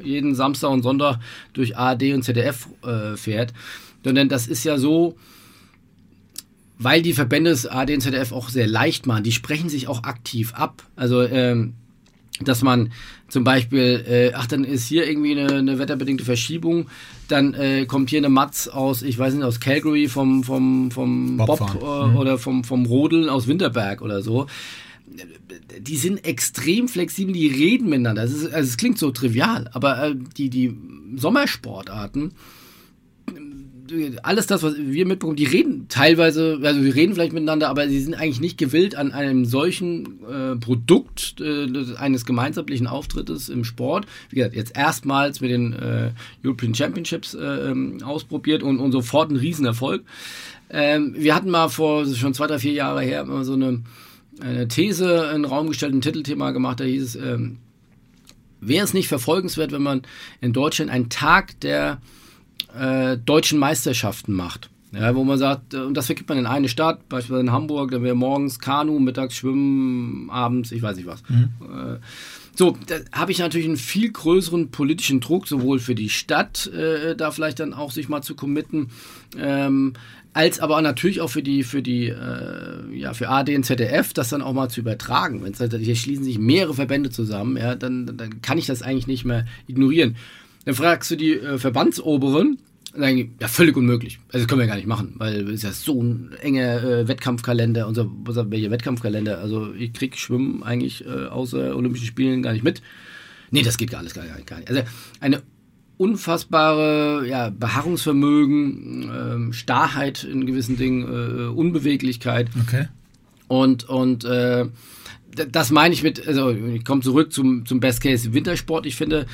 B: jeden Samstag und Sonntag durch ARD und ZDF äh, fährt. Sondern das ist ja so, weil die Verbände des ARD und ZDF auch sehr leicht machen. Die sprechen sich auch aktiv ab. Also ähm, dass man zum Beispiel, äh, ach, dann ist hier irgendwie eine, eine wetterbedingte Verschiebung, dann äh, kommt hier eine Matz aus, ich weiß nicht, aus Calgary vom, vom, vom Bob äh, mhm. oder vom, vom Rodeln aus Winterberg oder so. Die sind extrem flexibel, die reden miteinander. Es, also es klingt so trivial, aber äh, die, die Sommersportarten, alles das, was wir mitbekommen, die reden teilweise, also wir reden vielleicht miteinander, aber sie sind eigentlich nicht gewillt an einem solchen äh, Produkt äh, eines gemeinschaftlichen Auftrittes im Sport. Wie gesagt, jetzt erstmals mit den äh, European Championships äh, ähm, ausprobiert und, und sofort ein Riesenerfolg. Ähm, wir hatten mal vor schon zwei, drei, vier Jahre her mal so eine, eine These in den Raum gestellt, ein Titelthema gemacht, da hieß es, ähm, wäre es nicht verfolgenswert, wenn man in Deutschland einen Tag der äh, deutschen Meisterschaften macht. Ja, wo man sagt, äh, und das vergibt man in eine Stadt, beispielsweise in Hamburg, da wäre morgens Kanu, mittags Schwimmen, abends, ich weiß nicht was. Mhm. Äh, so, da habe ich natürlich einen viel größeren politischen Druck, sowohl für die Stadt, äh, da vielleicht dann auch sich mal zu committen, ähm, als aber natürlich auch für die, für die, äh, ja, für AD und ZDF, das dann auch mal zu übertragen. Wenn halt, hier schließen sich mehrere Verbände zusammen, ja, dann, dann kann ich das eigentlich nicht mehr ignorieren. Dann fragst du die äh, Verbandsoberen, Nein, ja, völlig unmöglich. Also das können wir gar nicht machen, weil es ist ja so ein enger äh, Wettkampfkalender. Unser, unser welcher Wettkampfkalender? Also ich krieg Schwimmen eigentlich äh, außer Olympischen Spielen gar nicht mit. Nee, das geht gar alles gar, gar nicht. Also eine unfassbare ja, Beharrungsvermögen, ähm, Starrheit in gewissen Dingen, äh, Unbeweglichkeit.
A: Okay.
B: Und, und äh, das meine ich mit, also ich komme zurück zum, zum Best Case Wintersport. Ich finde,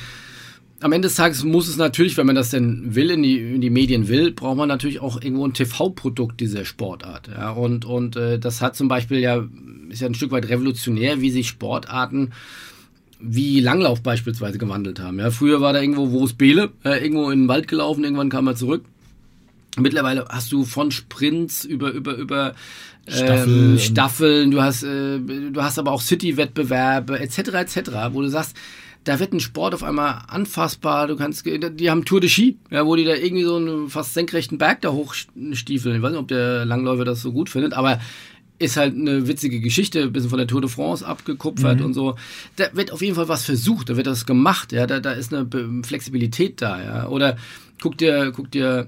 B: am Ende des Tages muss es natürlich, wenn man das denn will, in die, in die Medien will, braucht man natürlich auch irgendwo ein TV-Produkt dieser Sportart. Ja, und und äh, das hat zum Beispiel ja, ist ja ein Stück weit revolutionär, wie sich Sportarten wie Langlauf beispielsweise gewandelt haben. Ja, früher war da irgendwo Wurus Beele, äh, irgendwo in den Wald gelaufen, irgendwann kam er zurück. Mittlerweile hast du von Sprints über über über Staffel ähm, Staffeln, du hast äh, du hast aber auch City-Wettbewerbe etc. etc. Wo du sagst, da wird ein Sport auf einmal anfassbar. Du kannst, die haben Tour de Ski, ja, wo die da irgendwie so einen fast senkrechten Berg da hochstiefeln. Ich weiß nicht, ob der Langläufer das so gut findet, aber ist halt eine witzige Geschichte, ein bisschen von der Tour de France abgekupfert mhm. und so. Da wird auf jeden Fall was versucht, da wird das gemacht, ja, da, da ist eine Flexibilität da, ja. Oder guck dir, guck dir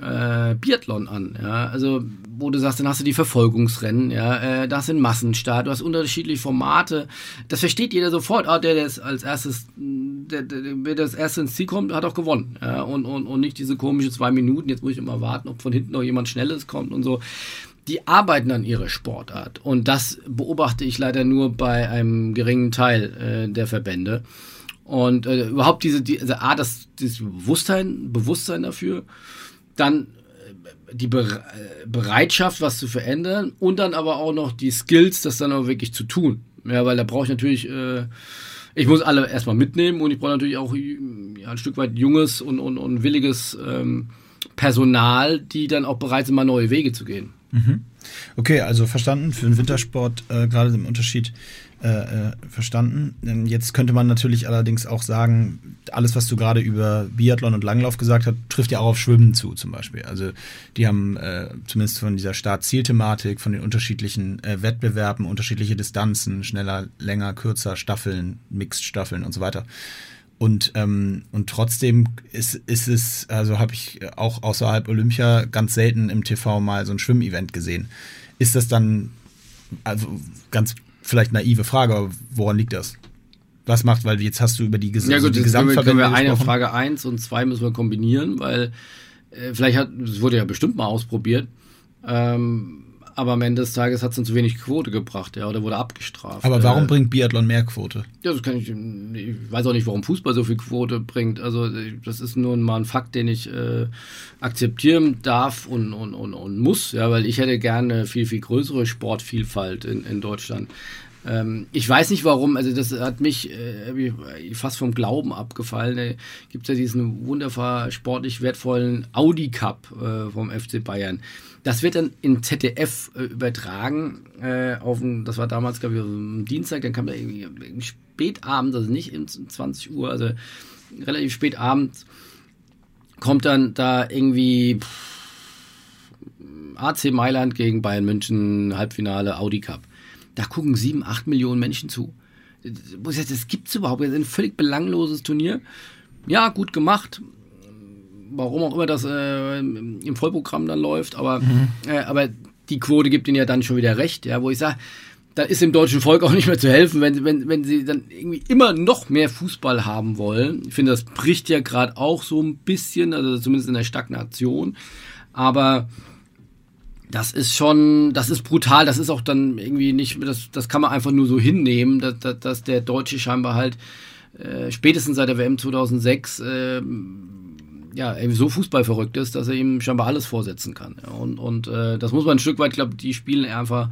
B: äh, Biathlon an, ja, also wo du sagst, dann hast du die Verfolgungsrennen, ja, äh, da hast du einen Massenstart, du hast unterschiedliche Formate, das versteht jeder sofort, ah, der, der ist als erstes, der, der, wer das erste ins Ziel kommt, hat auch gewonnen, ja, und, und, und nicht diese komische zwei Minuten, jetzt muss ich immer warten, ob von hinten noch jemand Schnelles kommt und so. Die arbeiten an ihrer Sportart und das beobachte ich leider nur bei einem geringen Teil äh, der Verbände. Und äh, überhaupt diese, die, also A, das, dieses Bewusstsein, Bewusstsein dafür, dann äh, die Bereitschaft, was zu verändern und dann aber auch noch die Skills, das dann auch wirklich zu tun. Ja, weil da brauche ich natürlich, äh, ich muss alle erstmal mitnehmen und ich brauche natürlich auch ja, ein Stück weit junges und, und, und williges ähm, Personal, die dann auch bereit sind, mal neue Wege zu gehen.
A: Mhm. Okay, also verstanden für den Wintersport, äh, gerade im Unterschied äh, äh, verstanden. Ähm, jetzt könnte man natürlich allerdings auch sagen, alles, was du gerade über Biathlon und Langlauf gesagt hast, trifft ja auch auf Schwimmen zu, zum Beispiel. Also die haben äh, zumindest von dieser Start-Ziel-Thematik, von den unterschiedlichen äh, Wettbewerben, unterschiedliche Distanzen, schneller, länger, kürzer, Staffeln, Mixed-Staffeln und so weiter. Und, ähm, und trotzdem ist, ist es, also habe ich auch außerhalb Olympia ganz selten im TV mal so ein Schwimmevent gesehen. Ist das dann, also ganz vielleicht naive Frage, woran liegt das? Was macht, weil jetzt hast du über die, Ges
B: ja, gut,
A: die
B: Gesamtverbände können wir, können wir eine Frage eins und zwei müssen wir kombinieren, weil äh, vielleicht hat, es wurde ja bestimmt mal ausprobiert, ähm, aber am Ende des Tages hat es dann zu wenig Quote gebracht, ja, oder wurde abgestraft.
A: Aber warum äh, bringt Biathlon mehr Quote?
B: Ja, das kann ich, ich weiß auch nicht, warum Fußball so viel Quote bringt. Also das ist nur mal ein Fakt, den ich äh, akzeptieren darf und, und, und, und muss, ja, weil ich hätte gerne viel, viel größere Sportvielfalt in, in Deutschland. Ähm, ich weiß nicht warum, also das hat mich äh, fast vom Glauben abgefallen. Da gibt es ja diesen wunderbar sportlich wertvollen Audi Cup äh, vom FC Bayern. Das wird dann in ZDF äh, übertragen. Äh, auf ein, das war damals, glaube ich, am Dienstag, dann kam da irgendwie, irgendwie spätabends, also nicht um 20 Uhr, also relativ spät abends, kommt dann da irgendwie AC Mailand gegen Bayern München, Halbfinale, Audi Cup. Da gucken sieben, acht Millionen Menschen zu. Das gibt es überhaupt. Das ist ein völlig belangloses Turnier. Ja, gut gemacht warum auch immer das äh, im Vollprogramm dann läuft, aber, mhm. äh, aber die Quote gibt ihnen ja dann schon wieder recht, ja, wo ich sage, da ist dem deutschen Volk auch nicht mehr zu helfen, wenn, wenn, wenn sie dann irgendwie immer noch mehr Fußball haben wollen. Ich finde, das bricht ja gerade auch so ein bisschen, also zumindest in der Stagnation. Aber das ist schon, das ist brutal, das ist auch dann irgendwie nicht, das, das kann man einfach nur so hinnehmen, dass, dass, dass der Deutsche scheinbar halt äh, spätestens seit der WM 2006 äh, ja, so fußballverrückt ist, dass er ihm scheinbar alles vorsetzen kann. Und und äh, das muss man ein Stück weit, glaube die spielen einfach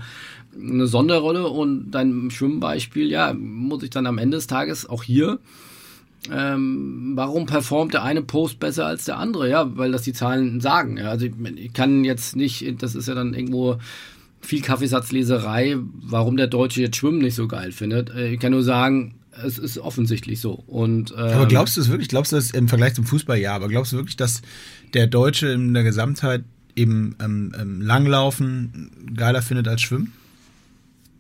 B: eine Sonderrolle und dein Schwimmbeispiel, ja, muss ich dann am Ende des Tages auch hier ähm, warum performt der eine Post besser als der andere? Ja, weil das die Zahlen sagen. Ja. Also ich, ich kann jetzt nicht, das ist ja dann irgendwo viel Kaffeesatzleserei, warum der Deutsche jetzt Schwimmen nicht so geil findet. Äh, ich kann nur sagen, es ist offensichtlich so. Und, ähm,
A: aber glaubst du es wirklich, glaubst du es im Vergleich zum Fußball, ja, aber glaubst du wirklich, dass der Deutsche in der Gesamtheit eben ähm, ähm, Langlaufen geiler findet als Schwimmen?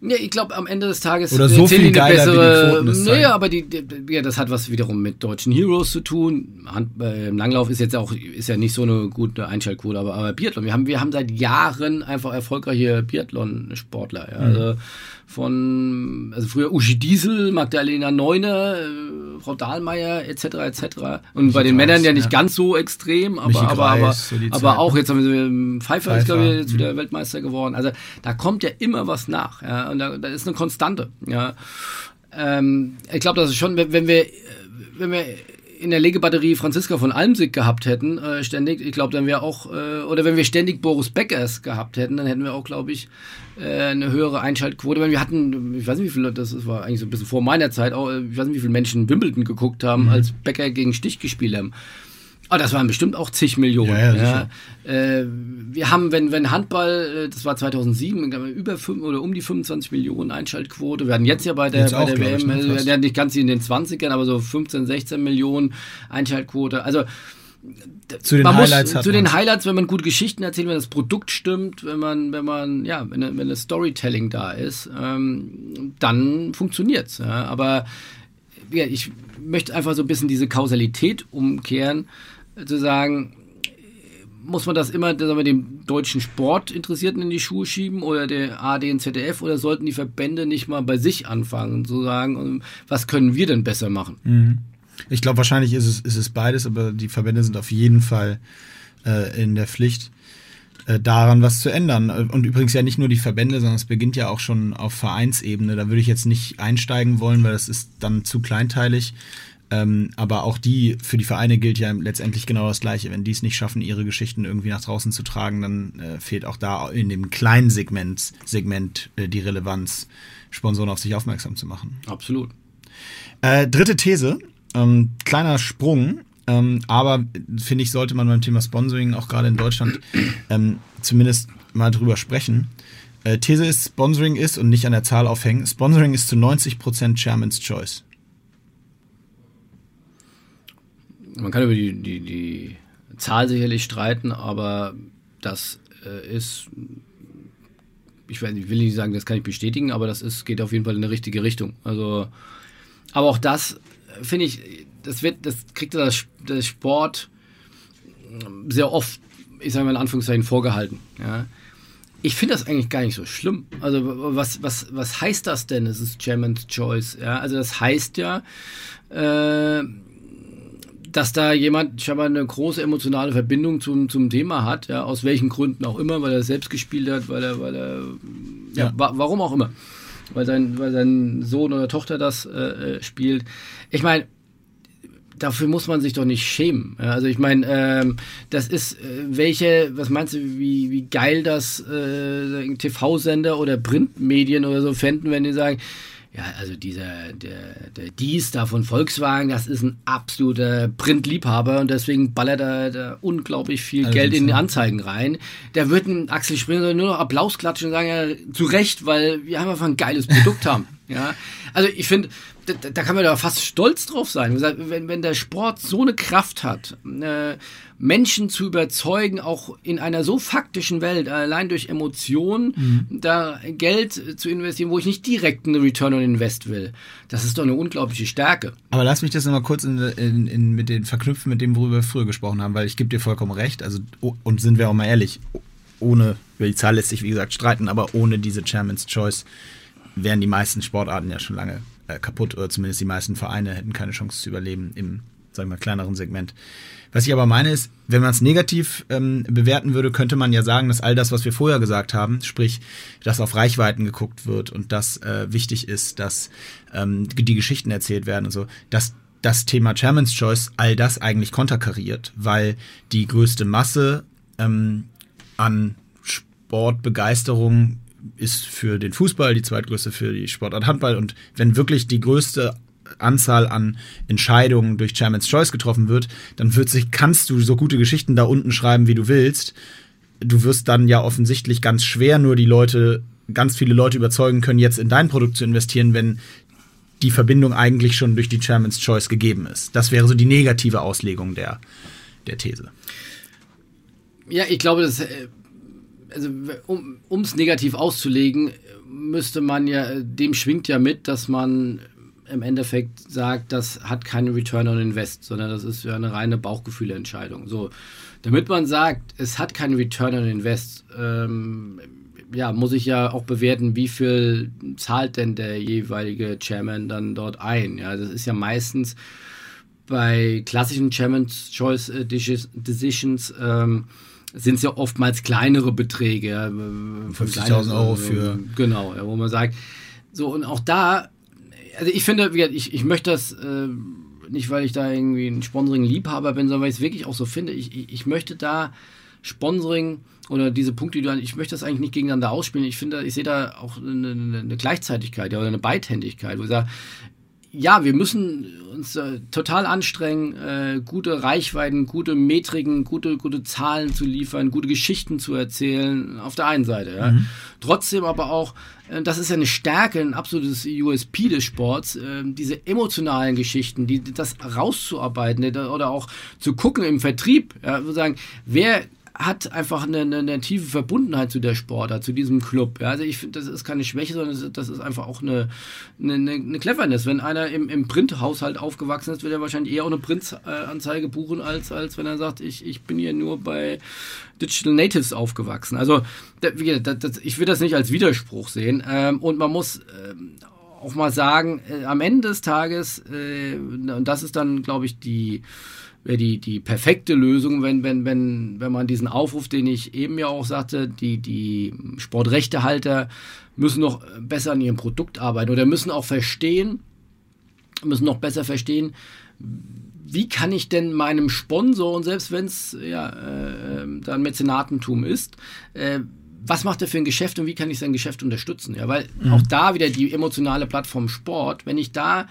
B: Ja, ich glaube, am Ende des Tages
A: Oder so viel geiler bessere, wie die
B: Quoten Nee, aber die, die, ja, das hat was wiederum mit deutschen Heroes zu tun. Hand, äh, Langlauf ist jetzt auch ist ja nicht so eine gute Einschaltquote, aber, aber Biathlon. Wir haben, wir haben seit Jahren einfach erfolgreiche Biathlon-Sportler. Ja. Mhm. Also von, also früher Uschi Diesel, Magdalena Neune, äh, Frau Dahlmeier, etc., etc. Und Michi bei den Kreis, Männern ja nicht ja. ganz so extrem, aber, aber, aber, aber, so aber auch jetzt haben wir Pfeiffer, Pfeiffer ist, glaube ich, jetzt wieder mhm. Weltmeister geworden. Also da kommt ja immer was nach. Ja. Und da, da ist eine Konstante. Ja. Ähm, ich glaube, das ist schon, wenn wir, wenn wir in der Legebatterie Franziska von Almsig gehabt hätten, äh, ständig, ich glaube, dann wäre auch, äh, oder wenn wir ständig Boris Beckers gehabt hätten, dann hätten wir auch, glaube ich, äh, eine höhere Einschaltquote. Weil wir hatten, ich weiß nicht, wie viele, das war eigentlich so ein bisschen vor meiner Zeit, auch, ich weiß nicht, wie viele Menschen Wimbledon geguckt haben, mhm. als Becker gegen Stich gespielt haben. Ah, das waren bestimmt auch zig Millionen. Ja, ja, ja. Äh, wir haben, wenn, wenn Handball, äh, das war 2007, über fünf, oder um die 25 Millionen Einschaltquote. Wir hatten jetzt ja bei der, bei der WM, ich, ne? wir hatten nicht ganz in den 20ern, aber so 15, 16 Millionen Einschaltquote. Also
A: zu den Highlights
B: muss, zu den Highlights, wenn man gute Geschichten erzählt, wenn das Produkt stimmt, wenn man, wenn man, ja, wenn, wenn das Storytelling da ist, ähm, dann funktioniert's. Ja. Aber ja, ich möchte einfach so ein bisschen diese Kausalität umkehren zu sagen, muss man das immer sagen wir, dem deutschen Sport Interessierten in die Schuhe schieben oder der AD und ZDF oder sollten die Verbände nicht mal bei sich anfangen zu sagen, was können wir denn besser machen?
A: Mhm. Ich glaube, wahrscheinlich ist es, ist es beides, aber die Verbände sind auf jeden Fall äh, in der Pflicht, äh, daran was zu ändern. Und übrigens ja nicht nur die Verbände, sondern es beginnt ja auch schon auf Vereinsebene. Da würde ich jetzt nicht einsteigen wollen, weil das ist dann zu kleinteilig. Ähm, aber auch die, für die Vereine gilt ja letztendlich genau das Gleiche. Wenn die es nicht schaffen, ihre Geschichten irgendwie nach draußen zu tragen, dann äh, fehlt auch da in dem kleinen Segment, Segment äh, die Relevanz, Sponsoren auf sich aufmerksam zu machen.
B: Absolut.
A: Äh, dritte These, ähm, kleiner Sprung, ähm, aber finde ich, sollte man beim Thema Sponsoring auch gerade in Deutschland ähm, zumindest mal drüber sprechen. Äh, These ist, Sponsoring ist, und nicht an der Zahl aufhängen, Sponsoring ist zu 90% Chairman's Choice.
B: Man kann über die, die, die Zahl sicherlich streiten, aber das äh, ist, ich will nicht sagen, das kann ich bestätigen, aber das ist, geht auf jeden Fall in eine richtige Richtung. Also, aber auch das finde ich, das wird, das kriegt das, das Sport sehr oft, ich sage mal in Anführungszeichen, vorgehalten. Ja. Ich finde das eigentlich gar nicht so schlimm. Also was, was, was heißt das denn? Es ist Chairman's Choice. Ja? Also das heißt ja, äh, dass da jemand scheinbar eine große emotionale Verbindung zum, zum Thema hat, ja, aus welchen Gründen auch immer, weil er selbst gespielt hat, weil er, weil er, ja, ja. Wa warum auch immer, weil sein, weil sein Sohn oder Tochter das äh, äh spielt. Ich meine, dafür muss man sich doch nicht schämen. Also ich meine, ähm, das ist äh, welche, was meinst du, wie, wie geil das äh, TV-Sender oder Printmedien oder so fänden, wenn die sagen, ja, also dieser, der, der Dies da von Volkswagen, das ist ein absoluter Printliebhaber und deswegen ballert er da unglaublich viel also Geld in die Anzeigen rein. Der wird ein Axel Springer nur noch Applaus klatschen und sagen, ja, zu Recht, weil wir haben einfach ein geiles Produkt haben. Ja, also ich finde, da, da, kann man da fast stolz drauf sein. Wenn, wenn der Sport so eine Kraft hat, äh, Menschen zu überzeugen, auch in einer so faktischen Welt, allein durch Emotionen, mhm. da Geld zu investieren, wo ich nicht direkt eine Return on Invest will, das ist doch eine unglaubliche Stärke.
A: Aber lass mich das nochmal kurz in, in, in, mit den verknüpfen mit dem, worüber wir früher gesprochen haben, weil ich gebe dir vollkommen recht. Also, und sind wir auch mal ehrlich, ohne, über die Zahl lässt sich wie gesagt streiten, aber ohne diese Chairman's Choice wären die meisten Sportarten ja schon lange äh, kaputt oder zumindest die meisten Vereine hätten keine Chance zu überleben im, sagen wir kleineren Segment. Was ich aber meine ist, wenn man es negativ ähm, bewerten würde, könnte man ja sagen, dass all das, was wir vorher gesagt haben, sprich, dass auf Reichweiten geguckt wird und dass äh, wichtig ist, dass ähm, die Geschichten erzählt werden und so, dass das Thema Chairman's Choice all das eigentlich konterkariert, weil die größte Masse ähm, an Sportbegeisterung ist für den Fußball, die zweitgrößte für die Sportart Handball. Und wenn wirklich die größte Anzahl an Entscheidungen durch Chairman's Choice getroffen wird, dann wird sich, kannst du so gute Geschichten da unten schreiben, wie du willst. Du wirst dann ja offensichtlich ganz schwer nur die Leute, ganz viele Leute überzeugen können, jetzt in dein Produkt zu investieren, wenn die Verbindung eigentlich schon durch die Chairman's Choice gegeben ist. Das wäre so die negative Auslegung der, der These.
B: Ja, ich glaube, das, äh, also um es negativ auszulegen, müsste man ja, dem schwingt ja mit, dass man im Endeffekt sagt, das hat keine Return on Invest, sondern das ist ja eine reine Bauchgefühlentscheidung. So, damit man sagt, es hat keinen Return on Invest, ähm, ja, muss ich ja auch bewerten, wie viel zahlt denn der jeweilige Chairman dann dort ein. Ja, das ist ja meistens bei klassischen Chairman's Choice äh, Decisions ähm, sind es ja oftmals kleinere Beträge. Ja,
A: 50.000 Euro für.
B: Genau, ja, wo man sagt, so und auch da also ich finde, ich, ich möchte das äh, nicht, weil ich da irgendwie ein Sponsoring-Liebhaber bin, sondern weil ich es wirklich auch so finde. Ich, ich, ich, möchte da Sponsoring oder diese Punkte, die du ich möchte das eigentlich nicht gegeneinander ausspielen. Ich finde, ich sehe da auch eine, eine Gleichzeitigkeit ja, oder eine Beidhändigkeit, wo ich sage, ja, wir müssen uns äh, total anstrengen, äh, gute Reichweiten, gute Metriken, gute, gute Zahlen zu liefern, gute Geschichten zu erzählen, auf der einen Seite. Ja. Mhm. Trotzdem aber auch, äh, das ist ja eine Stärke, ein absolutes USP des Sports, äh, diese emotionalen Geschichten, die, das rauszuarbeiten oder auch zu gucken im Vertrieb, ja, sagen, wer hat einfach eine, eine, eine, tiefe Verbundenheit zu der Sportart, zu diesem Club. Ja, also ich finde, das ist keine Schwäche, sondern das ist einfach auch eine, eine, eine Cleverness. Wenn einer im, im Print-Haushalt aufgewachsen ist, wird er wahrscheinlich eher auch eine Print-Anzeige buchen, als, als wenn er sagt, ich, ich bin hier nur bei Digital Natives aufgewachsen. Also das, das, ich will das nicht als Widerspruch sehen. Ähm, und man muss ähm, auch mal sagen, äh, am Ende des Tages, äh, und das ist dann, glaube ich, die wäre die, die perfekte Lösung, wenn, wenn, wenn, wenn man diesen Aufruf, den ich eben ja auch sagte, die, die Sportrechtehalter müssen noch besser an ihrem Produkt arbeiten oder müssen auch verstehen, müssen noch besser verstehen, wie kann ich denn meinem Sponsor, und selbst wenn es ja, äh, dann Mäzenatentum ist, äh, was macht er für ein Geschäft und wie kann ich sein Geschäft unterstützen? Ja, weil mhm. auch da wieder die emotionale Plattform Sport, wenn ich da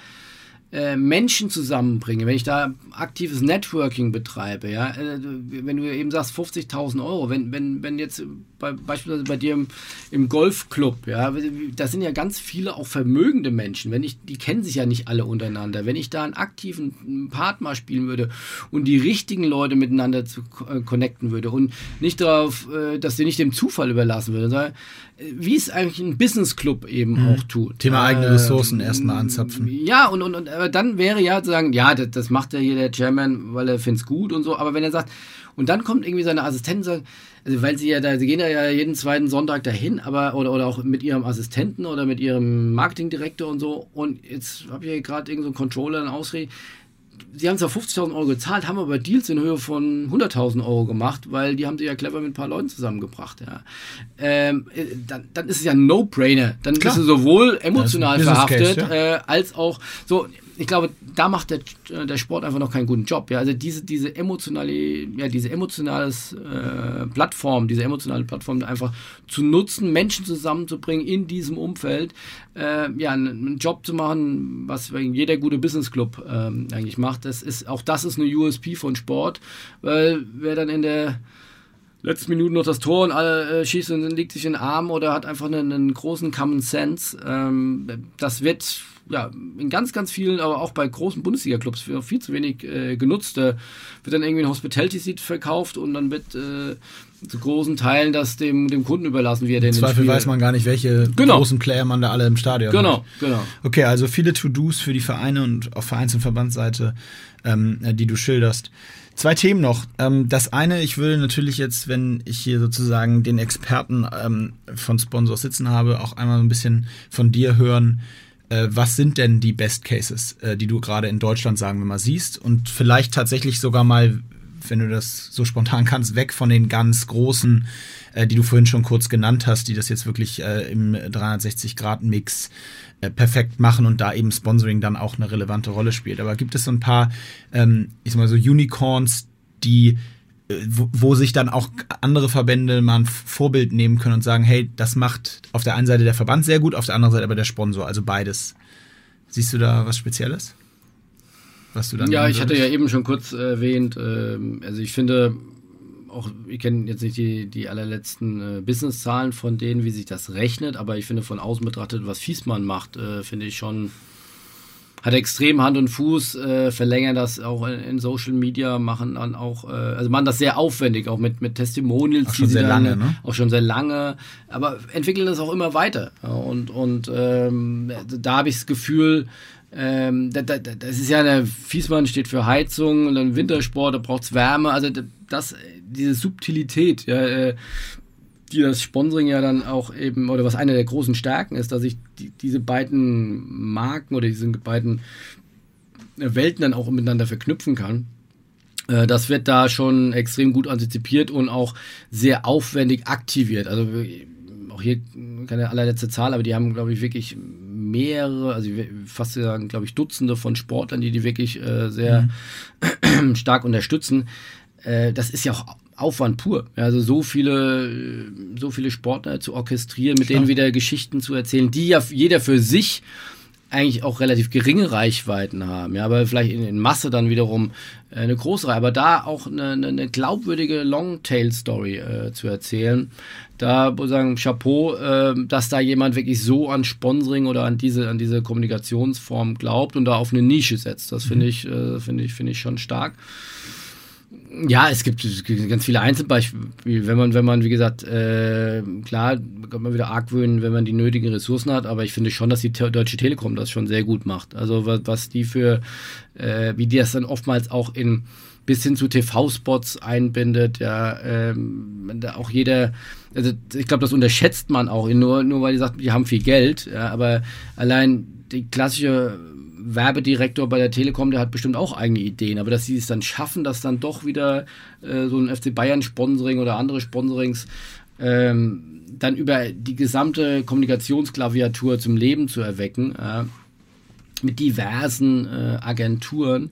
B: äh, Menschen zusammenbringe, wenn ich da aktives Networking betreibe, ja, äh, wenn du eben sagst 50.000 Euro, wenn, wenn, wenn jetzt bei, beispielsweise bei dir im, im Golfclub, ja, da sind ja ganz viele auch vermögende Menschen, wenn ich, die kennen sich ja nicht alle untereinander, wenn ich da einen aktiven Part mal spielen würde und die richtigen Leute miteinander zu äh, connecten würde und nicht darauf, dass sie nicht dem Zufall überlassen würde, sondern wie es eigentlich ein Business Club eben mhm. auch tut.
A: Thema eigene Ressourcen äh, erstmal anzapfen.
B: Ja, und, und, und aber dann wäre ja zu sagen, ja, das, das macht ja hier der Chairman, weil er findet es gut und so, aber wenn er sagt, und dann kommt irgendwie seine Assistentin sagt, also weil sie ja da, sie gehen ja jeden zweiten Sonntag dahin, aber oder, oder auch mit ihrem Assistenten oder mit ihrem Marketingdirektor und so. Und jetzt habe ich ja gerade irgendeinen so Controller in Ausrede sie haben zwar 50.000 Euro gezahlt, haben aber Deals in Höhe von 100.000 Euro gemacht, weil die haben sie ja clever mit ein paar Leuten zusammengebracht. Ja. Ähm, äh, dann, dann ist es ja ein No-Brainer. Dann Klar. bist du sowohl emotional verhaftet, Case, ja. äh, als auch so ich glaube, da macht der, äh, der Sport einfach noch keinen guten Job. Ja? Also diese, diese emotionale, ja, diese emotionale äh, Plattform, diese emotionale Plattform einfach zu nutzen, Menschen zusammenzubringen in diesem Umfeld, äh, ja, einen, Job zu machen, was jeder gute Business Club ähm, eigentlich macht. Das ist, auch das ist eine USP von Sport, weil wer dann in der letzten Minuten noch das Tor und alle äh, schießt und legt sich in den Arm oder hat einfach einen, einen großen Common Sense. Ähm, das wird ja, in ganz, ganz vielen, aber auch bei großen Bundesliga-Clubs viel zu wenig äh, genutzt. Da wird dann irgendwie ein Hospitality-Seat verkauft und dann wird äh, zu großen Teilen das dem, dem Kunden überlassen, wie er den
A: Im Zweifel weiß man gar nicht, welche genau. großen Player man da alle im Stadion
B: genau,
A: hat.
B: Genau, genau.
A: Okay, also viele To-Dos für die Vereine und auf Vereins- und Verbandsseite, ähm, die du schilderst. Zwei Themen noch. Ähm, das eine, ich würde natürlich jetzt, wenn ich hier sozusagen den Experten ähm, von Sponsors sitzen habe, auch einmal ein bisschen von dir hören, äh, was sind denn die Best Cases, äh, die du gerade in Deutschland, sagen wir mal, siehst und vielleicht tatsächlich sogar mal, wenn du das so spontan kannst, weg von den ganz großen, äh, die du vorhin schon kurz genannt hast, die das jetzt wirklich äh, im 360-Grad-Mix äh, perfekt machen und da eben Sponsoring dann auch eine relevante Rolle spielt. Aber gibt es so ein paar, ähm, ich sag mal so Unicorns, die wo, wo, sich dann auch andere Verbände mal ein Vorbild nehmen können und sagen, hey, das macht auf der einen Seite der Verband sehr gut, auf der anderen Seite aber der Sponsor, also beides. Siehst du da was Spezielles?
B: Was du dann ja, ich hatte ja eben schon kurz erwähnt, äh, also ich finde, auch, ich kenne jetzt nicht die, die allerletzten äh, Business-Zahlen von denen, wie sich das rechnet, aber ich finde von außen betrachtet, was Fiesmann macht, äh, finde ich schon, hat extrem Hand und Fuß, äh, verlängern das auch in, in, Social Media, machen dann auch, äh, also machen das sehr aufwendig, auch mit, mit Testimonials.
A: Auch schon sehr dann, lange, ne?
B: Auch schon sehr lange, aber entwickeln das auch immer weiter. Und, und ähm, da habe ich das Gefühl, ähm, das, das ist ja eine, Fiesmann steht für Heizung und dann Wintersport, da braucht es Wärme, also das, diese Subtilität, ja, äh, die das Sponsoring ja dann auch eben, oder was eine der großen Stärken ist, dass ich die, diese beiden Marken oder diese beiden Welten dann auch miteinander verknüpfen kann. Äh, das wird da schon extrem gut antizipiert und auch sehr aufwendig aktiviert. Also auch hier keine allerletzte Zahl, aber die haben, glaube ich, wirklich mehrere, also fast sagen, glaube ich, Dutzende von Sportlern, die die wirklich äh, sehr mhm. stark unterstützen. Äh, das ist ja auch Aufwand pur. Also so viele, so viele Sportler zu orchestrieren, mit Klar. denen wieder Geschichten zu erzählen, die ja jeder für sich eigentlich auch relativ geringe Reichweiten haben, ja, aber vielleicht in, in Masse dann wiederum äh, eine große Reihe, aber da auch eine, eine glaubwürdige Longtail-Story äh, zu erzählen, da muss ich sagen, Chapeau, äh, dass da jemand wirklich so an Sponsoring oder an diese, an diese Kommunikationsform glaubt und da auf eine Nische setzt. Das finde mhm. ich, äh, finde ich, finde ich schon stark. Ja, es gibt, ganz viele Einzelbeispiele. Wenn man, wenn man, wie gesagt, äh, klar, kann man wieder argwöhnen, wenn man die nötigen Ressourcen hat, aber ich finde schon, dass die Deutsche Telekom das schon sehr gut macht. Also was, was die für, äh, wie die das dann oftmals auch in bis hin zu TV-Spots einbindet, ja, ähm, auch jeder, also ich glaube, das unterschätzt man auch, nur, nur weil die sagt, die haben viel Geld, ja, aber allein die klassische Werbedirektor bei der Telekom, der hat bestimmt auch eigene Ideen, aber dass sie es dann schaffen, dass dann doch wieder äh, so ein FC Bayern Sponsoring oder andere Sponsorings ähm, dann über die gesamte Kommunikationsklaviatur zum Leben zu erwecken, äh, mit diversen äh, Agenturen,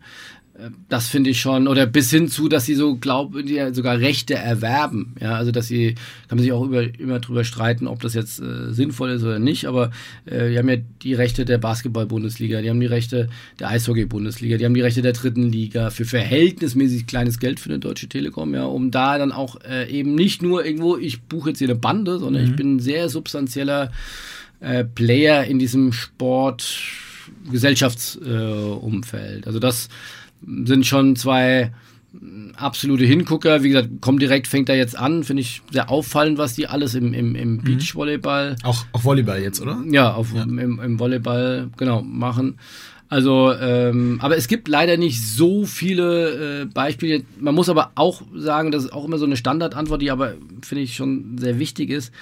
B: das finde ich schon, oder bis hin zu, dass sie so glauben, die sogar Rechte erwerben. Ja, also dass sie, kann man sich auch über, immer drüber streiten, ob das jetzt äh, sinnvoll ist oder nicht, aber äh, die haben ja die Rechte der Basketball-Bundesliga, die haben die Rechte der Eishockey-Bundesliga, die haben die Rechte der dritten Liga für verhältnismäßig kleines Geld für eine Deutsche Telekom, ja, um da dann auch äh, eben nicht nur irgendwo, ich buche jetzt hier eine Bande, sondern mhm. ich bin ein sehr substanzieller äh, Player in diesem Sport. Gesellschaftsumfeld. also das sind schon zwei absolute Hingucker. Wie gesagt, kommt direkt, fängt er jetzt an. Finde ich sehr auffallend, was die alles im, im, im mhm. Beachvolleyball.
A: Auch, auch Volleyball jetzt, oder?
B: Ja, auf, ja. Im, im Volleyball, genau, machen. Also, ähm, aber es gibt leider nicht so viele äh, Beispiele. Man muss aber auch sagen, das ist auch immer so eine Standardantwort, die aber, finde ich, schon sehr wichtig ist.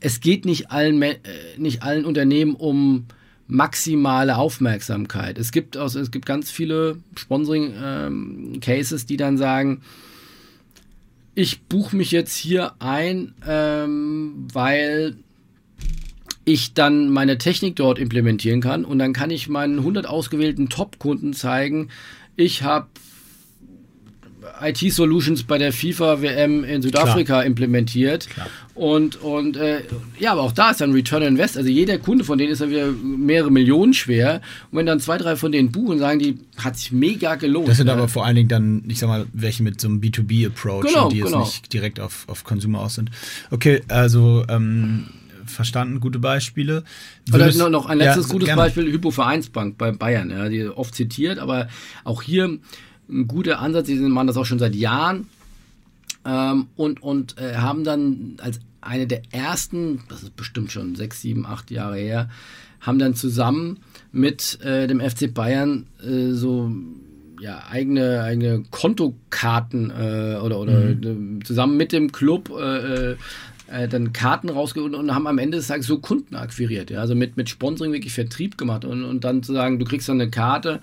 B: Es geht nicht allen, äh, nicht allen Unternehmen um maximale Aufmerksamkeit. Es gibt, also, es gibt ganz viele Sponsoring-Cases, ähm, die dann sagen, ich buche mich jetzt hier ein, ähm, weil ich dann meine Technik dort implementieren kann und dann kann ich meinen 100 ausgewählten Top-Kunden zeigen, ich habe IT-Solutions bei der FIFA-WM in Südafrika Klar. implementiert. Klar. Und, und äh, ja, aber auch da ist dann Return on Invest. Also jeder Kunde von denen ist dann wieder mehrere Millionen schwer. Und wenn dann zwei, drei von denen buchen, sagen die, hat sich mega gelohnt.
A: Das sind ne? aber vor allen Dingen dann, ich sag mal, welche mit so einem B2B-Approach, genau, die genau. jetzt nicht direkt auf, auf Consumer aus sind. Okay, also ähm, verstanden, gute Beispiele.
B: Würdest, Oder noch, ein letztes ja, gutes gerne. Beispiel, Hypo Vereinsbank bei Bayern, ja, die oft zitiert, aber auch hier ein guter Ansatz. Sie machen das auch schon seit Jahren ähm, und, und äh, haben dann als eine der ersten, das ist bestimmt schon sechs, sieben, acht Jahre her, haben dann zusammen mit äh, dem FC Bayern äh, so ja, eigene, eigene Kontokarten äh, oder, oder mhm. zusammen mit dem Club äh, äh, äh dann Karten rausgeholt und haben am Ende des Tages so Kunden akquiriert. Ja? Also mit, mit Sponsoring wirklich Vertrieb gemacht und, und dann zu sagen, du kriegst dann eine Karte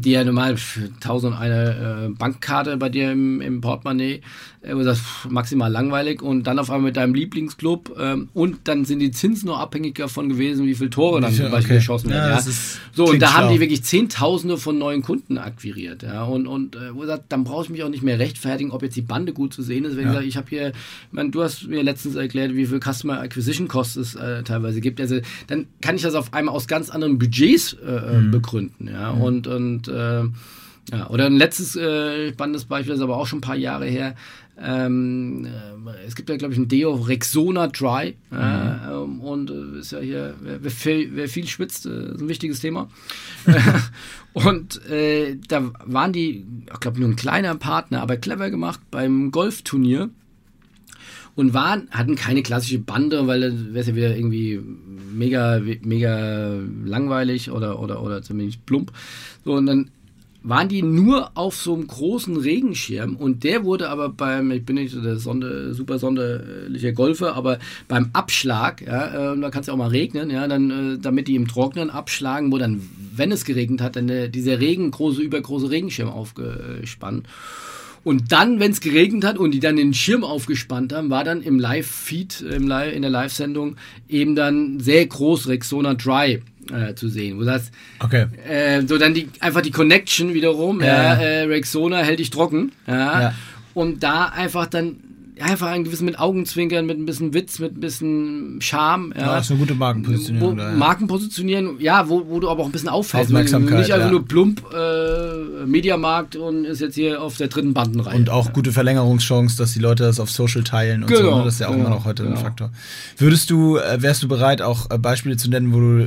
B: die ja normal für 1000 eine äh, Bankkarte bei dir im, im Portemonnaie, äh, du sagst, pff, maximal langweilig und dann auf einmal mit deinem Lieblingsclub ähm, und dann sind die Zinsen noch abhängig davon gewesen, wie viele Tore dann zum Beispiel
A: okay.
B: geschossen werden.
A: Ja,
B: Ja, so, und da haben die
A: schlau.
B: wirklich Zehntausende von neuen Kunden akquiriert. Ja, und, und äh, wo gesagt, dann brauche ich mich auch nicht mehr rechtfertigen, ob jetzt die Bande gut zu sehen ist. Wenn ich sage, ich habe hier, ich meine, du hast mir letztens erklärt, wie viel Customer Acquisition Costs es äh, teilweise gibt. Also dann kann ich das auf einmal aus ganz anderen Budgets äh,
A: Mhm.
B: begründen. Ja, und, und äh, ja, oder ein letztes äh, spannendes Beispiel, das ist aber auch schon ein paar Jahre her. Ähm, äh, es gibt ja, glaube ich, ein Deo Rexona Dry. Äh, ähm, und äh, ist ja hier, wer, wer, viel, wer viel schwitzt, äh, ist ein wichtiges Thema. und äh, da waren die, ich glaube, nur ein kleiner Partner, aber clever gemacht beim Golfturnier und waren, hatten keine klassische Bande, weil dann wäre ja wieder irgendwie mega, mega langweilig oder, oder, oder ziemlich plump. So, und dann waren die nur auf so einem großen Regenschirm und der wurde aber beim, ich bin nicht so der Sonde, super sonderliche Golfer, aber beim Abschlag, ja, äh, da kann es ja auch mal regnen, ja, dann, äh, damit die im Trocknen abschlagen, wo dann, wenn es geregnet hat, dann der, dieser Regen, große, übergroße Regenschirm aufgespannt. Und dann, wenn es geregnet hat und die dann den Schirm aufgespannt haben, war dann im Live-Feed, im Live, in der Live-Sendung eben dann sehr groß Rexona Dry äh, zu sehen. Wo das,
A: Okay.
B: äh, so dann die, einfach die Connection wiederum,
A: Ja,
B: ja. Äh, Rexona hält dich trocken, ja,
A: Ja.
B: und da einfach dann einfach ein gewissen mit Augenzwinkern, mit ein bisschen Witz, mit ein bisschen Charme, ja,
A: Ja, ist eine gute
B: wo,
A: Markenpositionierung. da, ja.
B: Marken positionieren, ja, wo, wo du aber auch ein bisschen auffällst.
A: Aufmerksamkeit,
B: Nicht einfach
A: ja.
B: nur plump äh, Mediamarkt und ist jetzt hier auf der dritten Bandenreihe.
A: Und auch gute Verlängerungschance, dass die Leute das auf Social teilen und so.
B: Genau,
A: Ne? Das ist ja auch
B: genau,
A: immer noch heute ein
B: genau.
A: Faktor. Würdest du, äh, wärst du bereit, auch äh, Beispiele zu nennen, wo du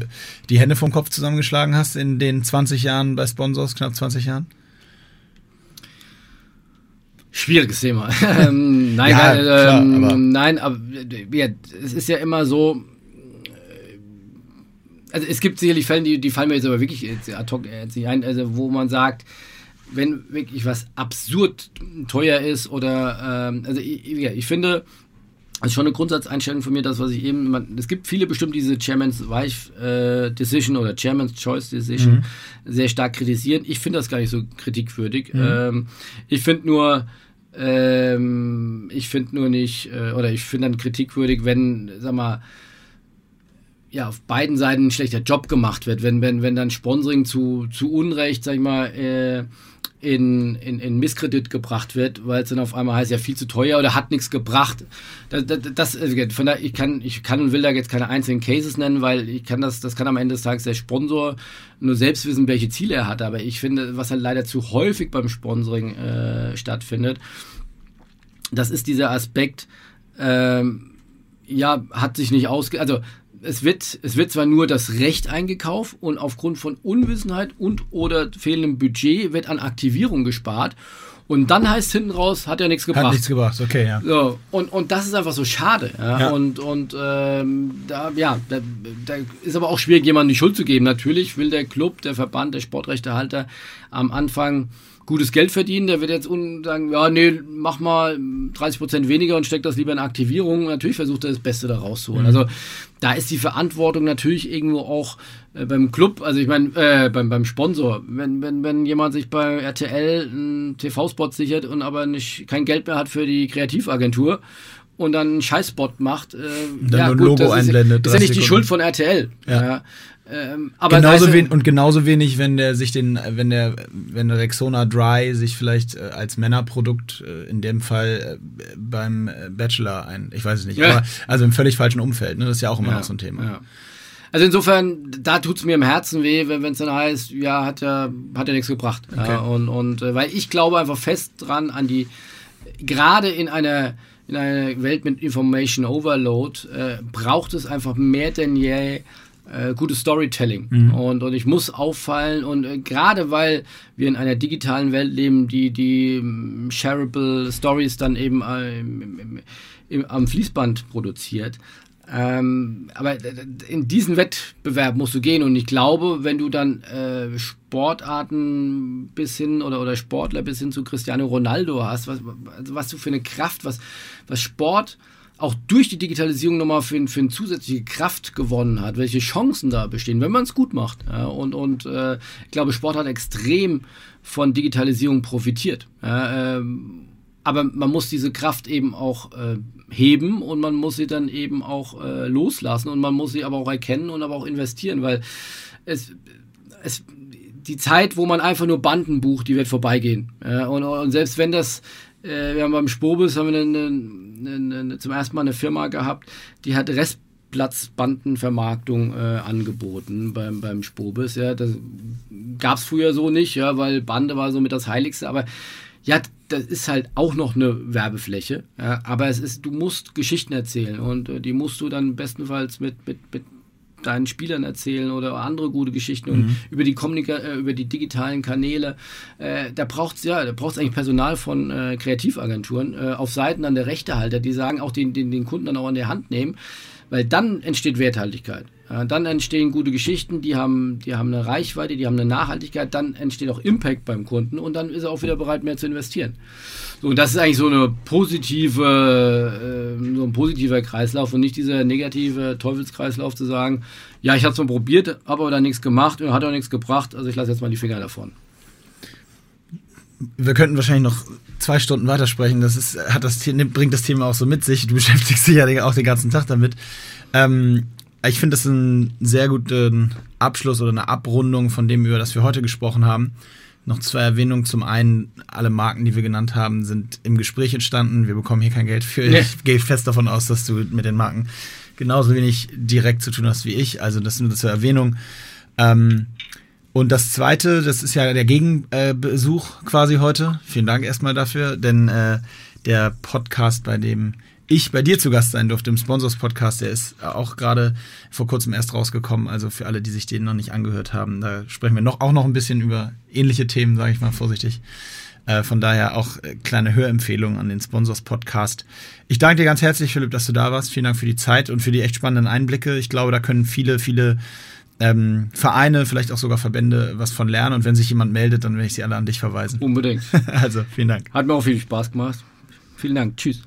A: die Hände vom Kopf zusammengeschlagen hast in den 20 Jahren bei Sponsors, knapp 20 Jahren?
B: Schwieriges Thema. Ähm, nein,
A: Ja,
B: nein,
A: klar,
B: ähm,
A: aber-
B: nein, aber ja, es ist ja immer so. äh, Also es gibt sicherlich Fälle, die, die fallen mir jetzt aber wirklich jetzt ad hoc jetzt nicht ein, also wo man sagt, wenn wirklich was absurd teuer ist oder ähm, also ich, ja, ich finde, das ist schon eine Grundsatzeinstellung von mir, das, was ich eben, man, es gibt viele bestimmt diese Chairman's Wife äh, Decision oder Chairman's Choice Decision sehr stark kritisieren. Ich finde das gar nicht so kritikwürdig. Ähm, ich finde nur, ähm, ich finde nur nicht, äh, oder ich finde dann kritikwürdig, wenn, sag mal, ja, auf beiden Seiten ein schlechter Job gemacht wird, wenn, wenn, wenn dann Sponsoring zu, zu Unrecht, sag ich mal, äh, in, in, in Misskredit gebracht wird, weil es dann auf einmal heißt, ja, viel zu teuer oder hat nichts gebracht. Das, das, das, äh, von daher, ich kann, ich kann und will da jetzt keine einzelnen Cases nennen, weil ich kann das, das kann am Ende des Tages der Sponsor nur selbst wissen, welche Ziele er hat. Aber ich finde, was halt leider zu häufig beim Sponsoring äh, stattfindet, das ist dieser Aspekt, ähm, ja, hat sich nicht ausge... Also es wird, es wird zwar nur das Recht eingekauft und aufgrund von Unwissenheit und oder fehlendem Budget wird an Aktivierung gespart und dann heißt hinten raus, hat ja nichts gebracht.
A: Hat nichts gebracht, okay, ja.
B: So, und, und das ist einfach so schade. Ja?
A: Ja.
B: Und, und ähm, da, ja, da, da ist aber auch schwierig, jemandem die Schuld zu geben. Natürlich will der Club, der Verband, der Sportrechtehalter am Anfang gutes Geld verdienen. Der wird jetzt sagen, ja, nee, mach mal 30 Prozent weniger und steck das lieber in Aktivierung. Und natürlich versucht er das Beste da rauszuholen. Also da ist die Verantwortung natürlich irgendwo auch äh, beim Club, also ich meine, äh, beim, beim Sponsor. Wenn, wenn, wenn jemand sich bei RTL einen TV-Spot sichert und aber nicht kein Geld mehr hat für die Kreativagentur und dann einen Scheißspot macht, äh,
A: dann nur ein Logo
B: das ist,
A: einblendet,
B: Ist ja
A: 30
B: nicht die
A: Sekunden.
B: Schuld von RTL.
A: Ja.
B: Ja. Ähm, aber
A: genauso
B: weißt du-
A: wen, und genauso wenig, wenn der sich den, wenn der, wenn der Rexona Dry sich vielleicht äh, als Männerprodukt äh, in dem Fall äh, beim äh, Bachelor ein, ich weiß es nicht,
B: Ja.
A: aber also im völlig falschen Umfeld, ne? Das ist ja auch immer
B: Ja,
A: noch so ein Thema.
B: ja. Also insofern, da tut's mir im Herzen weh, wenn es dann heißt, ja, hat ja, hat ja nichts gebracht.
A: Okay.
B: und, und äh, weil ich glaube einfach fest dran an die, gerade in einer in einer Welt mit Information Overload äh, braucht es einfach mehr denn je äh, gutes Storytelling.
A: Mhm.
B: Und, und ich muss auffallen und äh, gerade weil wir in einer digitalen Welt leben, die die ähm, shareable Stories dann eben äh, im, im, am Fließband produziert, ähm, aber in diesen Wettbewerb musst du gehen und ich glaube, wenn du dann äh, Sportarten bis hin oder, oder Sportler bis hin zu Cristiano Ronaldo hast, was, also was du für eine Kraft, was, was Sport auch durch die Digitalisierung nochmal für, für eine zusätzliche Kraft gewonnen hat, welche Chancen da bestehen, wenn man es gut macht. Ja, und und äh, ich glaube, Sport hat extrem von Digitalisierung profitiert. Ja, ähm, aber man muss diese Kraft eben auch äh, heben und man muss sie dann eben auch äh, loslassen und man muss sie aber auch erkennen und aber auch investieren, weil es, es die Zeit, wo man einfach nur Banden bucht, die wird vorbeigehen. Ja, und, und selbst wenn das äh, wir haben beim Spobis haben wir eine, eine, eine, zum ersten Mal eine Firma gehabt, die hat Restplatzbandenvermarktung äh, angeboten beim, beim Spobis. Ja, das gab es früher so nicht, ja, weil Bande war so mit das Heiligste, aber ja, das ist halt auch noch eine Werbefläche, ja, aber es ist, du musst Geschichten erzählen und äh, die musst du dann bestenfalls mit, mit, mit deinen Spielern erzählen oder andere gute Geschichten mhm. und über die Kommunika äh, über die digitalen Kanäle. Äh, da braucht es ja, da braucht eigentlich Personal von äh, Kreativagenturen äh, auf Seiten an der Rechtehalter, die sagen, auch den, den, den Kunden dann auch an der Hand nehmen, weil dann entsteht Werthaltigkeit. Dann entstehen gute Geschichten, die haben, die haben eine Reichweite, die haben eine Nachhaltigkeit, dann entsteht auch Impact beim Kunden und dann ist er auch wieder bereit, mehr zu investieren. So, und das ist eigentlich so eine positive, äh, so ein positiver Kreislauf und nicht dieser negative Teufelskreislauf zu sagen, ja, ich habe es mal probiert, habe aber da nichts gemacht und hat auch nichts gebracht, also ich lasse jetzt mal die Finger davon.
A: Wir könnten wahrscheinlich noch zwei Stunden weitersprechen. Das ist, hat das, bringt das Thema auch so mit sich. Du beschäftigst dich ja auch den ganzen Tag damit. Ähm, ich finde das einen sehr guten Abschluss oder eine Abrundung von dem, über das wir heute gesprochen haben. Noch zwei Erwähnungen. Zum einen, alle Marken, die wir genannt haben, sind im Gespräch entstanden. Wir bekommen hier kein Geld für. Nee. Ich gehe fest davon aus, dass du mit den Marken genauso wenig direkt zu tun hast wie ich. Also das nur zur Erwähnung. Ähm, und das zweite, das ist ja der Gegenbesuch quasi heute. Vielen Dank erstmal dafür, denn äh, der Podcast, bei dem ich bei dir zu Gast sein durfte im Sponsors-Podcast. Der ist auch gerade vor kurzem erst rausgekommen. Also für alle, die sich den noch nicht angehört haben, da sprechen wir noch, auch noch ein bisschen über ähnliche Themen, sage ich mal vorsichtig. Äh, von daher auch äh, kleine Hörempfehlungen an den Sponsors-Podcast. Ich danke dir ganz herzlich, Philipp, dass du da warst. Vielen Dank für die Zeit und für die echt spannenden Einblicke. Ich glaube, da können viele, viele ähm, Vereine, vielleicht auch sogar Verbände was von lernen. Und wenn sich jemand meldet, dann werde ich sie alle an dich verweisen.
B: Unbedingt.
A: also, vielen Dank.
B: Hat mir auch viel Spaß gemacht. Vielen Dank. Tschüss.